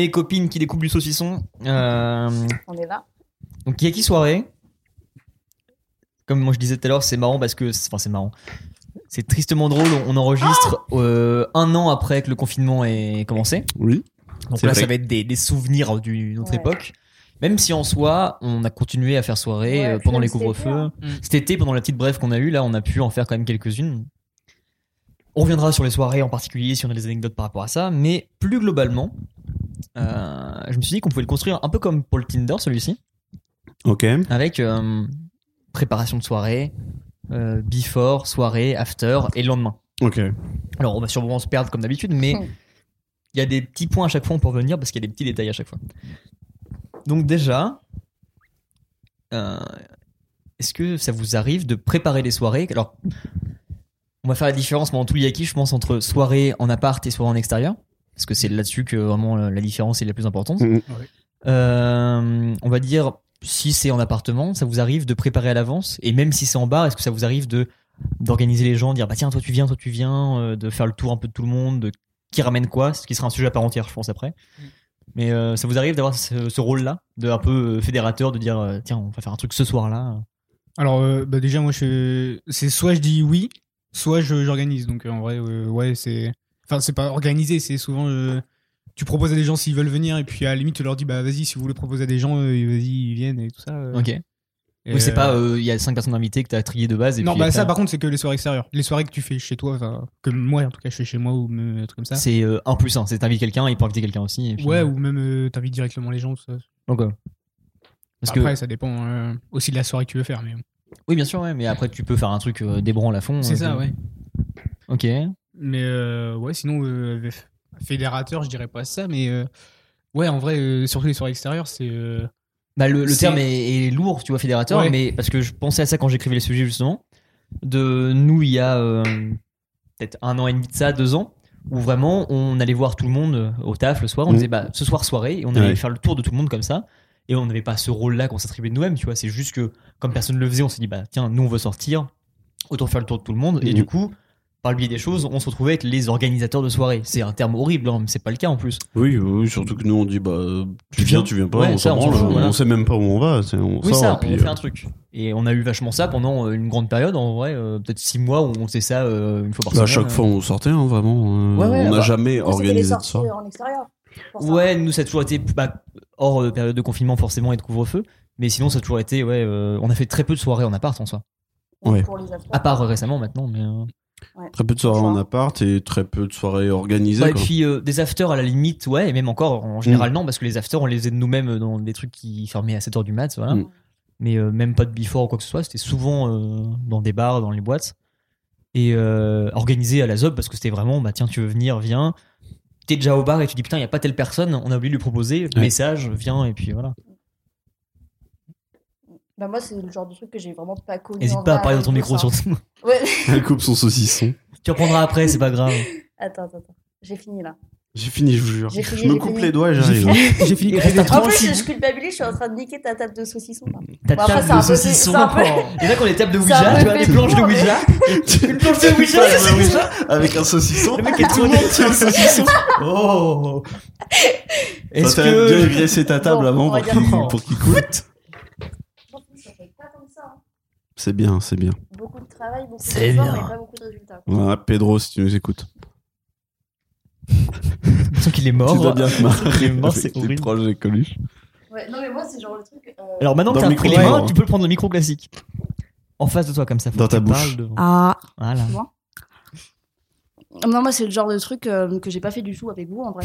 Et copines qui découpent du saucisson. Euh, On est là. donc, Yaki soirée? Comme moi je disais tout à l'heure, c'est marrant parce que. Enfin, c'est marrant. C'est tristement drôle. On enregistre euh, un an après que le confinement ait commencé. Oui. Donc là, vrai. ça va être des, des souvenirs d'une autre Ouais. époque. Même si en soi, on a continué à faire soirée Ouais, euh, puis pendant même les cet couvre-feux. Mm. Cet été, pendant la petite brève qu'on a eue, là, on a pu en faire quand même quelques-unes. On reviendra sur les soirées en particulier si on a des anecdotes par rapport à ça, mais plus globalement, euh, je me suis dit qu'on pouvait le construire un peu comme pour le Tinder, celui-ci, Ok. avec euh, préparation de soirée, euh, before, soirée, after et le lendemain. Ok. Alors, on va sûrement se perdre comme d'habitude, mais Hmm. il y a des petits points à chaque fois pour revenir parce qu'il y a des petits détails à chaque fois. Donc, déjà, euh, est-ce que ça vous arrive de préparer les soirées? Alors, on va faire la différence pendant tout le yaki, je pense, entre soirée en appart et soirée en extérieur? Parce que c'est là-dessus que vraiment la la différence est la plus importante. Mhm. Euh, on va dire, si c'est en appartement, ça vous arrive de préparer à l'avance? Et même si c'est en bar, est-ce que ça vous arrive de d'organiser les gens, dire bah tiens, toi tu viens, toi tu viens, euh, de faire le tour un peu de tout le monde, de qui ramène quoi, ce qui sera un sujet à part entière, je pense, après. Mais euh, ça vous arrive d'avoir ce, ce rôle-là, de un peu euh, fédérateur, de dire euh, tiens, on va faire un truc ce soir-là? Alors, euh, bah déjà, moi, je... c'est soit je dis oui, soit je- j'organise. Donc, euh, en vrai, euh, ouais, c'est. Enfin, c'est pas organisé, c'est souvent. euh, Tu proposes à des gens s'ils veulent venir, et puis à la limite, tu leur dis, bah vas-y, si vous voulez proposer à des gens, euh, vas-y, ils viennent et tout ça. euh. Ok. Et, Oui, c'est euh, pas, euh, il y a cinq personnes invitées que t'as triées de base. Et non, puis bah après, ça, par contre, c'est que les soirées extérieures. Les soirées que tu fais chez toi, enfin, que moi, en tout cas, je fais chez moi ou un truc comme ça. c'est euh, un plus un. C'est t'invites quelqu'un, il peut inviter quelqu'un aussi. et puis- Ouais, ou même euh, t'invites directement les gens, tout ça. Donc, ouais. Parce que Après, ça dépend euh, aussi de la soirée que tu veux faire. Mais... oui, bien sûr, ouais, mais après tu peux faire un truc euh, débranle à fond. C'est euh, ça, que- ouais. Ok. Mais euh, ouais, sinon, euh, fédérateur, je dirais pas ça, mais euh, ouais, en vrai, euh, surtout les soirées extérieures, c'est. euh, Bah, le, terme est, est lourd, tu vois, fédérateur, Ouais. mais parce que je pensais à ça quand j'écrivais le sujet justement. De nous, il y a euh, peut-être un an et demi de ça, deux ans, où vraiment on allait voir tout le monde au taf le soir. On Mhm. disait bah ce soir soirée, et on allait Ouais. faire le tour de tout le monde comme ça. Et on n'avait pas ce rôle-là qu'on s'attribuait de nous-mêmes, tu vois. C'est juste que comme personne ne le faisait, on s'est dit bah tiens, nous on veut sortir, autant faire le tour de tout le monde. Et Mhm. du coup, par le biais des choses, on se retrouvait avec les organisateurs de soirée. C'est un terme horrible, hein, mais c'est pas le cas en plus. Oui, oui, surtout que nous on dit bah tu viens, tu viens pas, Ouais, on ça, s'en on s'en branle, fout, on, voilà. sait même pas où on va, c'est- on Oui, sort, ça, puis, on fait euh, un truc. Et on a eu vachement ça pendant euh, une grande période, en vrai, euh, peut-être six mois où on faisait ça euh, une fois par bah, à semaine. chaque fois on sortait, hein, vraiment. euh, Ouais, ouais, on n'a bah, jamais organisé de soirée. en extérieur. ça. Ouais, nous ça a toujours été bah, hors euh, période de confinement forcément et de couvre-feu. Mais sinon ça a toujours été, ouais, euh, on a fait très peu de soirées en appart en soi. Ouais. Pour les affaires. À part récemment maintenant, mais. Euh, Très peu de soirées en appart et très peu de soirées organisées. Ouais, et quoi. puis euh, des afters à la limite, ouais, et même encore en général non, parce que les afters on les faisait de nous-mêmes dans des trucs qui fermaient à 7h du mat, voilà. Mm. Mais euh, même pas de before ou quoi que ce soit, c'était souvent euh, dans des bars, dans les boîtes. Et euh, organisé à la ZOB parce que c'était vraiment, bah tiens, tu veux venir, viens. T'es déjà au bar et tu dis putain, il y a pas telle personne, on a oublié de lui proposer, Ouais. message, viens, et puis voilà. Bah, moi, c'est le genre de truc que j'ai vraiment pas connu. N'hésite pas à parler dans ton micro surtout. Ouais. Elle coupe son saucisson. tu reprendras après, c'est pas grave. Attends, attends, attends. J'ai fini là. J'ai fini, je vous jure. J'ai fini, je me j'ai coupe fini. les doigts et J'ai j'arrive. fini. J'ai fini. Il reste un En plus, je culpabilise, je suis en train de niquer ta table de saucisson. là. Ta Bon, table un de saucisson. un Il y en a qui ont des tables de un Ouija, tu vois, des planches de Ouija. Une planche de Ouija, c'est Ouija. Avec un saucisson. Le mec est monde tient le saucisson. Oh. Est-ce Toi, t'as bien que graissé ta table avant pour qu'il coûte. Ça fait pas comme ça. hein. C'est bien, c'est bien. Beaucoup de travail, beaucoup C'est d'efforts, bien. mais pas beaucoup de résultats. Voilà, Pedro, si tu nous écoutes. l'impression qu'il est mort tu dois bien te marrer Il est mort, c'est horrible. projets Coluche. Ouais, non, mais moi, c'est genre le truc. euh, Alors maintenant que t'as pris les mains, tu peux le prendre le micro classique. En face de toi comme ça. faut Dans que ta bouche. devant. Ah. Voilà. Non, moi, c'est le genre de truc euh, que j'ai pas fait du tout avec vous, en vrai.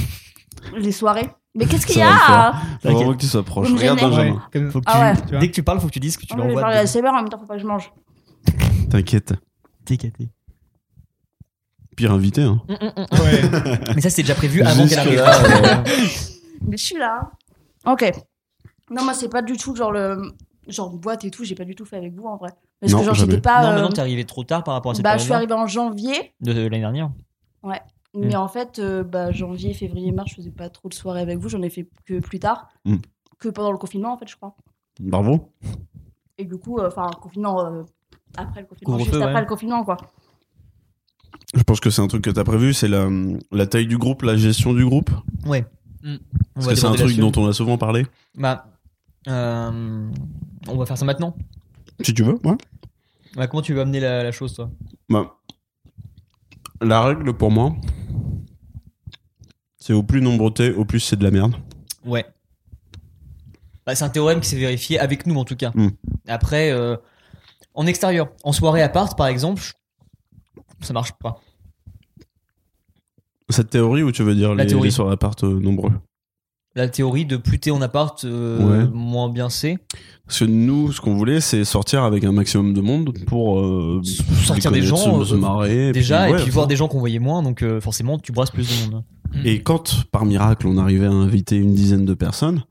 Les soirées. Mais qu'est-ce qu'il y a Faut vraiment que tu sois proche. Vous me Regarde gênez. Benjamin. Ouais, comme- Faut que Ah ouais. tu- Tu vois. Dès que tu parles, faut que tu dises que tu Non, mais je l'envoies. parle à la SMR, en même temps, faut pas que je mange. T'inquiète. TKT. Pire invité, hein. Ouais. Mais ça, c'était déjà prévu avant qu'elle arrive. Euh, Mais je suis là. Ok. Non, moi, c'est pas du tout genre le. Genre boîte et tout, j'ai pas du tout fait avec vous, en vrai. Parce Non, que, genre, jamais. j'étais pas. Non, euh, mais non, t'es arrivé trop tard par rapport à cette bah, je suis période arrivée en janvier. de l'année dernière. Mais en fait, euh, bah, janvier, février, mars, je faisais pas trop de soirées avec vous. J'en ai fait que plus tard. Mm. Que pendant le confinement, en fait, je crois. Bravo. Et du coup, euh, enfin, confinement. euh, après le confinement. Juste ouais. après le confinement, quoi. Je pense que c'est un truc que t'as prévu, c'est la, la taille du groupe, la gestion du groupe. Ouais. On Parce que c'est un truc dont on a souvent parlé. Bah, euh, on va faire ça maintenant. Si tu veux, ouais. Bah, comment tu veux amener la, la chose, toi? Bah, la règle pour moi, c'est au plus nombreux t'es, au plus c'est de la merde. Ouais. Bah, c'est un théorème qui s'est vérifié avec nous, en tout cas. Mm. Après, euh, en extérieur, en soirée à part, par exemple, ça marche pas. Cette théorie ou tu veux dire La les, théorie. les soirées appart euh, nombreux? La théorie de plus t'es en appart, euh, Ouais. moins bien c'est. Parce que nous, ce qu'on voulait, c'est sortir avec un maximum de monde pour euh, Sortir des gens, se, se euh, marrer. Déjà, ouais, et puis voir des gens qu'on voyait moins, donc euh, forcément, tu brasses plus de monde. Et quand, par miracle, on arrivait à inviter une dizaine de personnes,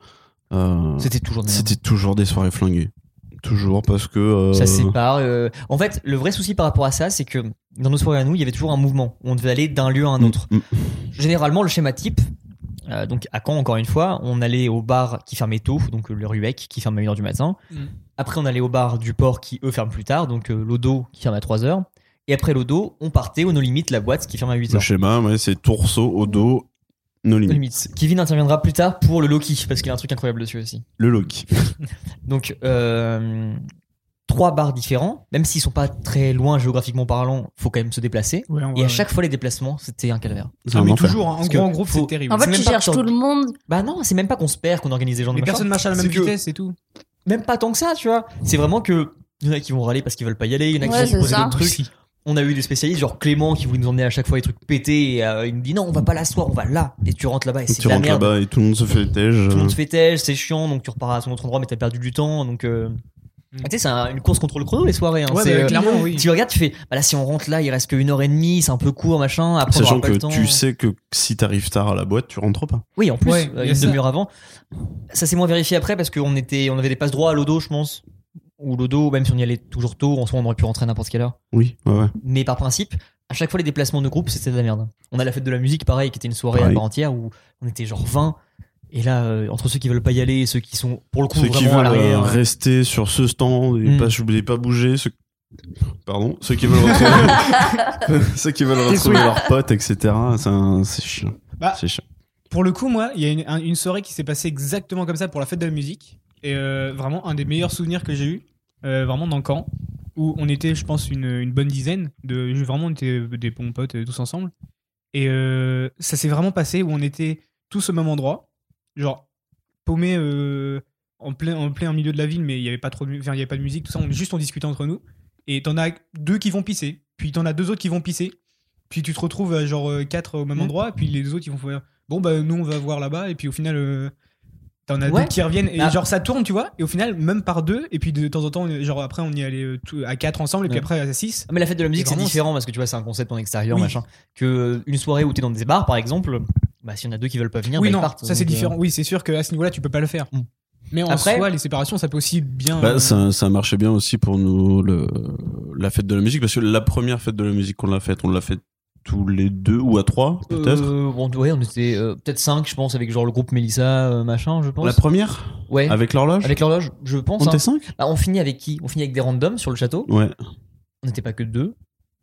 euh, C'était toujours c'était toujours des soirées flinguées. Toujours parce que. euh, Ça sépare. euh, En fait, le vrai souci par rapport à ça, c'est que dans nos soirées à nous, il y avait toujours un mouvement. On devait aller d'un lieu à un mm, autre. mm. Généralement, le schéma type, euh, donc à Caen, encore une fois, on allait au bar qui fermait tôt, donc euh, le Ruec qui ferme à 1h du matin. Mm. Après, on allait au bar du port qui, eux, ferment plus tard, donc euh, l'Odo qui ferme à 3h. Et après l'Odo, on partait au No Limit, la boîte qui ferme à 8h. Le schéma, ouais, c'est tourceau, nos No limites. Limits. Kevin interviendra plus tard pour le Loki, parce qu'il y a un truc incroyable dessus aussi. Le Loki. Donc, euh, trois bars différents, même s'ils sont pas très loin géographiquement parlant, faut quand même se déplacer. Ouais, Et à ouais. chaque fois, les déplacements, c'était un calvaire. Ah, mais toujours, hein, en gros, en groupe, faut- c'est terrible. En fait, tu cherches tout le monde. Bah non, c'est même pas qu'on se perd, qu'on organise des gens de Mais machin. personne marche à la même vitesse et tout. Même pas tant que ça, tu vois. C'est vraiment que il y en a qui vont râler parce qu'ils veulent pas y aller, il y en a qui Ouais, vont ça. d'autres trucs. On a eu des spécialistes, genre Clément qui voulait nous emmener à chaque fois les trucs pétés et euh, il nous dit non, on va pas la soir, on va là. Et tu rentres là-bas et c'est Tu de la rentres merde. là-bas et tout le monde se fait tège. Tout le monde se fait têche, c'est chiant, donc tu repars à ton autre endroit, mais t'as perdu du temps. Donc, euh... Tu sais, c'est un- une course contre le chrono les soirées. Hein. Ouais, C'est, bah, euh, clairement, oui. Tu regardes, tu fais, bah là, si on rentre là, il reste qu'une heure et demie, c'est un peu court, machin. Après, on Sachant aura pas que le temps. tu sais que si t'arrives tard à la boîte, tu rentres pas. Oui, en plus, Ouais, euh, il y a une ça. demi-heure avant. Ça s'est moins vérifié après parce qu'on était, on avait des passes droits à l'Odo, je pense. Ou l'Odo, même si on y allait toujours tôt, en soi, on aurait pu rentrer à n'importe quelle heure. Oui, ouais, ouais. Mais par principe, à chaque fois, les déplacements de groupe, c'était de la merde. On a la fête de la musique, pareil, qui était une soirée Pareil. à part entière où on était genre 20. Et là, euh, entre ceux qui veulent pas y aller et ceux qui sont, pour le coup, Ceux qui vraiment à veulent euh, l'arrière. rester sur ce stand et Mm. pas, pas bouger, ceux... pardon, ceux qui veulent retrouver, ceux qui veulent retrouver leurs potes, etc. C'est un- c'est chiant. Bah, C'est chiant. Pour le coup, moi, il y a une, un- une soirée qui s'est passée exactement comme ça pour la fête de la musique. Et euh, vraiment, un des meilleurs souvenirs que j'ai eu, euh, vraiment dans Caen, où on était, je pense, une, une bonne dizaine. De, vraiment, on était des bons potes tous ensemble. Et euh, ça s'est vraiment passé où on était tous au même endroit, genre paumés euh, en, plein, en plein milieu de la ville, mais il n'y avait pas trop de, mu- enfin, il y avait pas de musique, tout ça. On, juste on discutait entre nous. Et t'en as deux qui vont pisser, puis t'en as deux autres qui vont pisser. Puis tu te retrouves à genre euh, quatre au même Mm. endroit, puis les deux autres ils vont faire bon bah nous on va voir là-bas, et puis au final euh, t'en as Ouais. deux qui reviennent, et Ah. genre ça tourne, tu vois, et au final même par deux, et puis de temps en temps, genre après on y allait euh, à quatre ensemble, et puis Ouais. après à six. Ah, Mais la fête de la musique, c'est différent parce que tu vois, c'est un concept en extérieur, Oui. machin. Que euh, une soirée où t'es dans des bars, par exemple, bah, s'il y en a deux qui veulent pas venir, oui bah, non, ils partent. ça c'est euh, différent. Oui c'est sûr qu'à ce niveau-là tu peux pas le faire. Mm. Mais en Après- soi les séparations ça peut aussi bien. Bah, ça, ça marchait bien aussi pour nous, le, la fête de la musique, parce que la première fête de la musique qu'on l'a faite, on l'a faite tous les deux ou à trois, peut-être. Euh, bon, ouais, on était euh, peut-être 5 je pense, avec genre le groupe Mélissa, euh, machin, je pense. la première Ouais. Avec l'horloge Avec l'horloge, je pense. On hein. était cinq Bah, on finit avec qui? On finit avec des randoms sur le château. Ouais. On n'était pas que deux,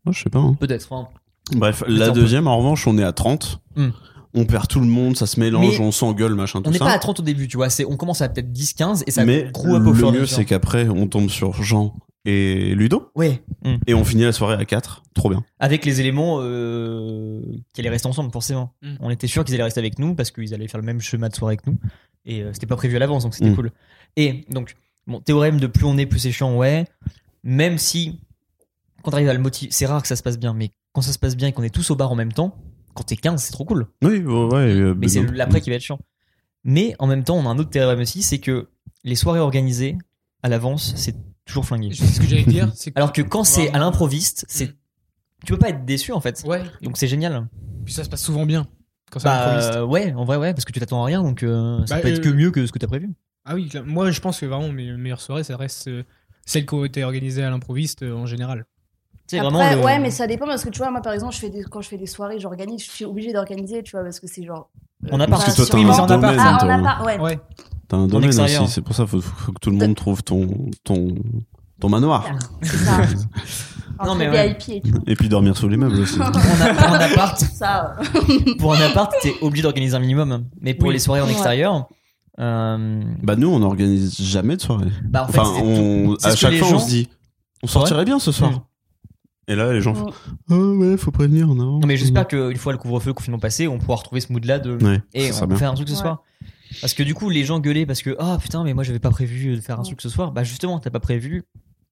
Oh, je sais pas. hein. peut-être. hein. Bref, la deuxième, en revanche, on est à 30. Hmm. On perd tout le monde, ça se mélange, Mais on s'engueule, machin, tout On n'est ça. pas à 30 au début, tu vois. C'est, on commence à peut-être 10, 15 et ça Mais fur et à le mieux, c'est qu'après, on tombe sur Jean et Ludo. Ouais. Mm. Et on finit la soirée à 4. Trop bien. Avec les éléments euh, qui allaient rester ensemble, forcément. Mm. On était sûr qu'ils allaient rester avec nous parce qu'ils allaient faire le même chemin de soirée que nous. Et euh, c'était pas prévu à l'avance, donc c'était Mm. cool. Et donc, bon, théorème de plus on est, plus c'est chiant, ouais. Même si, quand t'arrives à le motiver, c'est rare que ça se passe bien, mais quand ça se passe bien et qu'on est tous au bar en même temps, quand t'es 15, c'est trop cool. Oui, ouais, ouais. euh, Mais c'est l'après qui va être chiant. Mais en même temps, on a un autre théorème aussi, c'est que les soirées organisées à l'avance, c'est toujours flingué. C'est ce que j'allais dire. que- Alors que quand c'est à l'improviste, c'est tu peux pas être déçu en fait. Ouais. Donc c'est génial. Puis ça se passe souvent bien quand c'est Bah improviste. euh, ouais, en vrai ouais, parce que tu t'attends à rien, donc euh, ça Bah, peut être euh, que mieux que ce que t'as prévu. Ah oui, moi je pense que vraiment mes meilleures soirées, ça reste euh, celles qui ont été organisées à l'improviste euh, en général. C'est Après, vraiment le- ouais, mais ça dépend parce que tu vois, moi par exemple, je fais des, quand je fais des soirées, j'organise, je suis obligée d'organiser, tu vois, parce que c'est genre. euh, On a Parce pas que toi, Oui, mais en appart. domaine. Ah, on a pas, ouais. Ouais. T'as un domaine extérieur. aussi. C'est pour ça faut, faut que tout le monde trouve ton, ton, ton manoir. C'est ça. Non, mais ouais. VIP et tout. Et puis dormir sous les meubles aussi. Pour un, appart, Ça, pour un appart, t'es obligé d'organiser un minimum. Mais pour Oui. les soirées en Ouais. extérieur, euh, bah nous, on n'organise jamais de soirée. bah en fait, Enfin, c'est on, à chaque fois, gens- on se dit, on sortirait bien ce soir. Mm. Et là, les gens font, Mm. oh ouais, faut prévenir, non. Non mais j'espère qu'une fois le couvre-feu, le confinement passé, on pourra retrouver ce mood-là de Ouais, et on bien. fait un truc ce Ouais. soir. Parce que du coup, les gens gueulaient parce que ah putain, mais moi j'avais pas prévu de faire un truc ce soir. Bah justement, t'as pas prévu.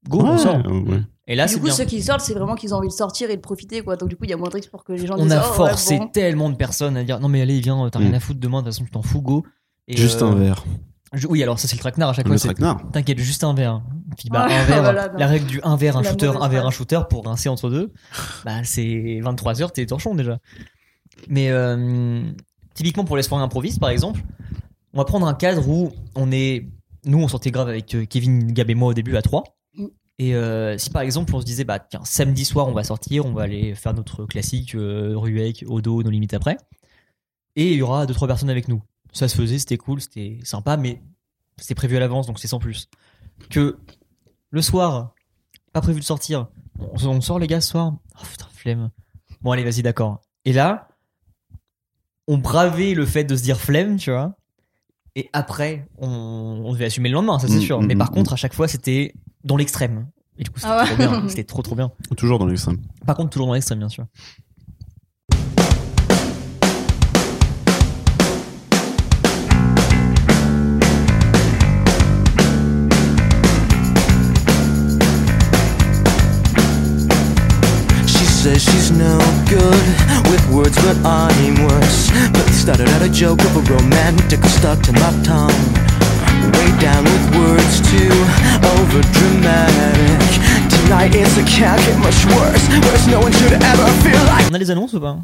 Go, on Ouais, sort. euh, ouais. Et là, du c'est coup, bien. ceux qui sortent, c'est vraiment qu'ils ont envie de sortir et de profiter, quoi. Donc, du coup, il y a moins de risques pour que les gens On disent a oh, ouais, forcé bon. tellement de personnes à dire non mais allez viens, t'as rien Mm. à foutre demain, de toute façon tu t'en fous, go. Et, Juste euh, un verre. Je- oui, alors ça c'est le traquenard à chaque Le fois. traquenard. T'inquiète, juste un verre. Puis bah Ouais, un verre, voilà, non. la règle du un verre, un La shooter, un verre, un shooter pour rincer entre deux. Bah c'est 23 heures, t'es torchon déjà. Mais euh, typiquement pour les soirées improvistes par exemple, on va prendre un cadre où on est, nous on sortait grave avec euh, Kevin, Gab et moi au début à 3 Mm. Et euh, si par exemple on se disait bah tiens samedi soir on va sortir, on va aller faire notre classique euh, Ruec, Odo, nos limites après, et il y aura deux trois personnes avec nous. Ça se faisait, c'était cool, c'était sympa, mais c'était prévu à l'avance donc c'est sans plus. Que le soir, pas prévu de sortir, on, on sort les gars ce soir. Oh putain flemme. Bon allez vas-y d'accord. Et là, on bravait le fait de se dire flemme, tu vois. Et après, on, on devait assumer le lendemain, ça c'est Mm, sûr. mm, Mais par mm, contre, à chaque fois, c'était dans l'extrême. Et du coup, c'était Ah ouais. trop bien. C'était trop trop bien. Toujours dans l'extrême. Par contre, toujours dans l'extrême, bien sûr. Says she's no good with words, but I'm worse. But started out a joke of a romantic stuck to my tongue. Way down with words too over dramatic. Tonight is a can't get much worse. Worse, no one should ever feel like. On a les annonces ou pas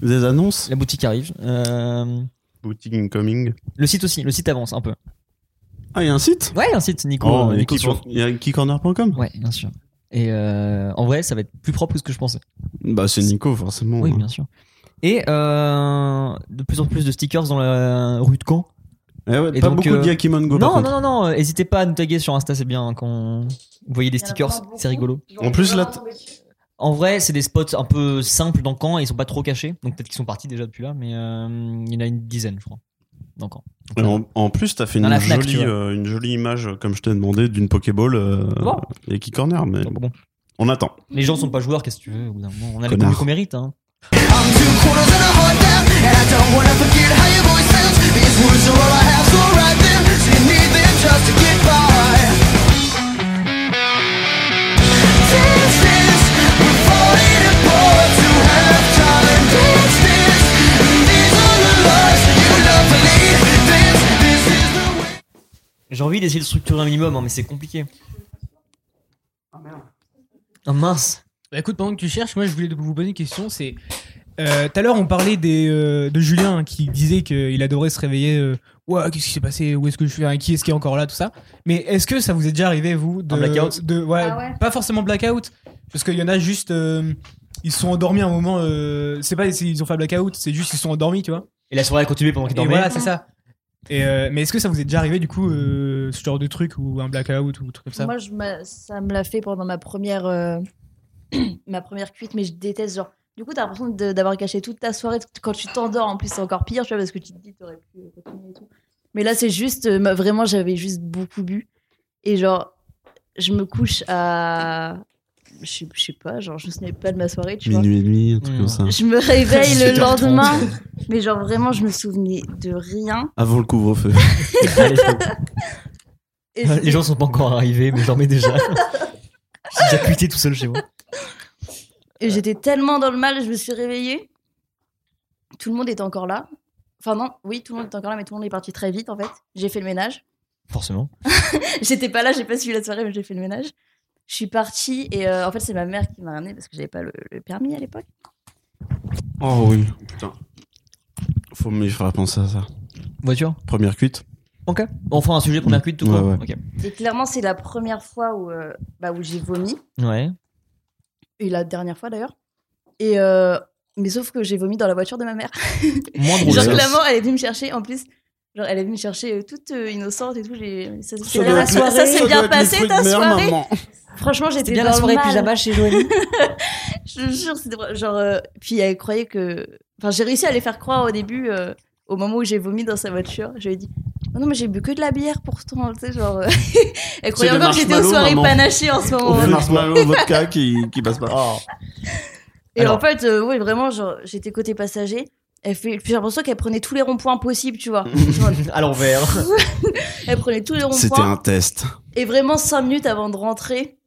Des annonces La boutique arrive. Euh, Boutique incoming. le site aussi. Le site avance un peu. Ah, il y a un site Ouais, un site, Nico. Oh, il y a Nico sur- il y a keycorner.com Ouais, bien sûr. Et euh, en vrai, ça va être plus propre que ce que je pensais. Bah, c'est Nico, forcément. Oui, bien sûr. Et euh, de plus en plus de stickers dans la rue de Caen. Eh ouais, Et pas donc, beaucoup euh, de Yakimon Go, non, non, non, non, euh, n'hésitez pas à nous taguer sur Insta, c'est bien hein, quand vous voyez des Il y en a stickers, vraiment c'est beaucoup. rigolo. En plus, là. En vrai, c'est des spots un peu simples dans Caen et ils sont pas trop cachés, donc peut-être qu'ils sont partis déjà depuis là, mais euh, il y en a une dizaine, je crois, Caen. Et en, en plus, t'as fait une Fnac, jolie, euh, une jolie image, euh, comme je t'ai demandé, d'une Pokéball euh, Bon. et Keycorner, mais Donc bon, on attend. les gens sont pas joueurs, qu'est-ce que tu veux au bout d'un moment On a les Connard. coups qu'on mérite, hein. J'ai envie d'essayer de structurer un minimum, hein, mais c'est compliqué. Ah mince Bah écoute, pendant que tu cherches, moi je voulais vous poser une question. C'est euh, tout à l'heure on parlait des, euh, de Julien hein, qui disait qu'il adorait se réveiller. euh, ouais, qu'est-ce qui s'est passé Où est-ce que je suis Qui est-ce qui est encore là Tout ça. Mais est-ce que ça vous est déjà arrivé vous de Un blackout? de ouais, Ah ouais. pas forcément blackout, parce qu'il y en a juste euh, ils se sont endormis un moment. euh, c'est pas ils ont fait un blackout, c'est juste ils se sont endormis, tu vois. Et la soirée a continué pendant qu'il Et dormait voilà, c'est ça. Euh, mais est-ce que ça vous est déjà arrivé du coup euh, ce genre de truc ou un blackout ou un truc comme ça? Moi, ça me l'a fait pendant ma première, euh, ma première cuite, mais je déteste genre. Du coup, t'as l'impression d'avoir gâché toute ta soirée. Quand tu t'endors, en plus, c'est encore pire, parce que tu te dis, t'aurais pu continuer et tout. Mais là, c'est juste, vraiment, j'avais juste beaucoup bu. Et genre, je me couche à. Je sais- je sais pas, genre, je me souvenais pas de ma soirée, tu vois. Minuit et demi, un truc Mm. comme ça. Je me réveille le 18h30. lendemain, mais genre, vraiment, je me souvenais de rien. Avant le couvre-feu. Les gens sont pas encore arrivés, mais j'en mets déjà. J'ai déjà cuité tout seul chez moi. Et j'étais tellement dans le mal, je me suis réveillée. Tout le monde était encore là. Enfin non, oui, tout le monde était encore là, mais tout le monde est parti très vite en fait. J'ai fait le ménage. Forcément. J'étais pas là, j'ai pas suivi la soirée, mais j'ai fait le ménage. Je suis partie et euh, en fait c'est ma mère qui m'a ramenée parce que j'avais pas le, le permis à l'époque. Oh oui, putain. Faut me faire penser à ça. Voiture? Première cuite. Ok. On fera un sujet première cuite tout Ouais, court. ouais. Et clairement c'est la première fois où, euh, bah, où j'ai vomi. Ouais. Et la dernière fois d'ailleurs. Et euh, mais sauf que j'ai vomi dans la voiture de ma mère. Moins drôle. Genre clairement elle est venue me chercher. En plus, Genre, elle est venue me chercher euh, toute euh, innocente et tout. j'ai- Ça, Ça s'est bien, passé ta mère, soirée. Franchement, j'étais C'était bien dans la soirée le mal. pyjama chez Joanie. Je te jure, c'était genre. euh, puis elle croyait que. Enfin, j'ai réussi à les faire croire au début, euh, au moment où j'ai vomi dans sa voiture. Je lui ai dit. Oh non, mais j'ai bu que de la bière pourtant, tu sais, genre. euh, elle croyait encore que j'étais aux soirées maman. panachées en ce Au moment. fait, marshmallow, vodka qui, qui passe pas. Et Alors. en fait, euh, oui, vraiment, genre, j'étais côté passager. Elle fait, puis j'ai l'impression qu'elle prenait tous les ronds-points possibles, tu vois. À l'envers. elle prenait tous les C'était ronds-points. un test. Et vraiment, cinq minutes avant de rentrer,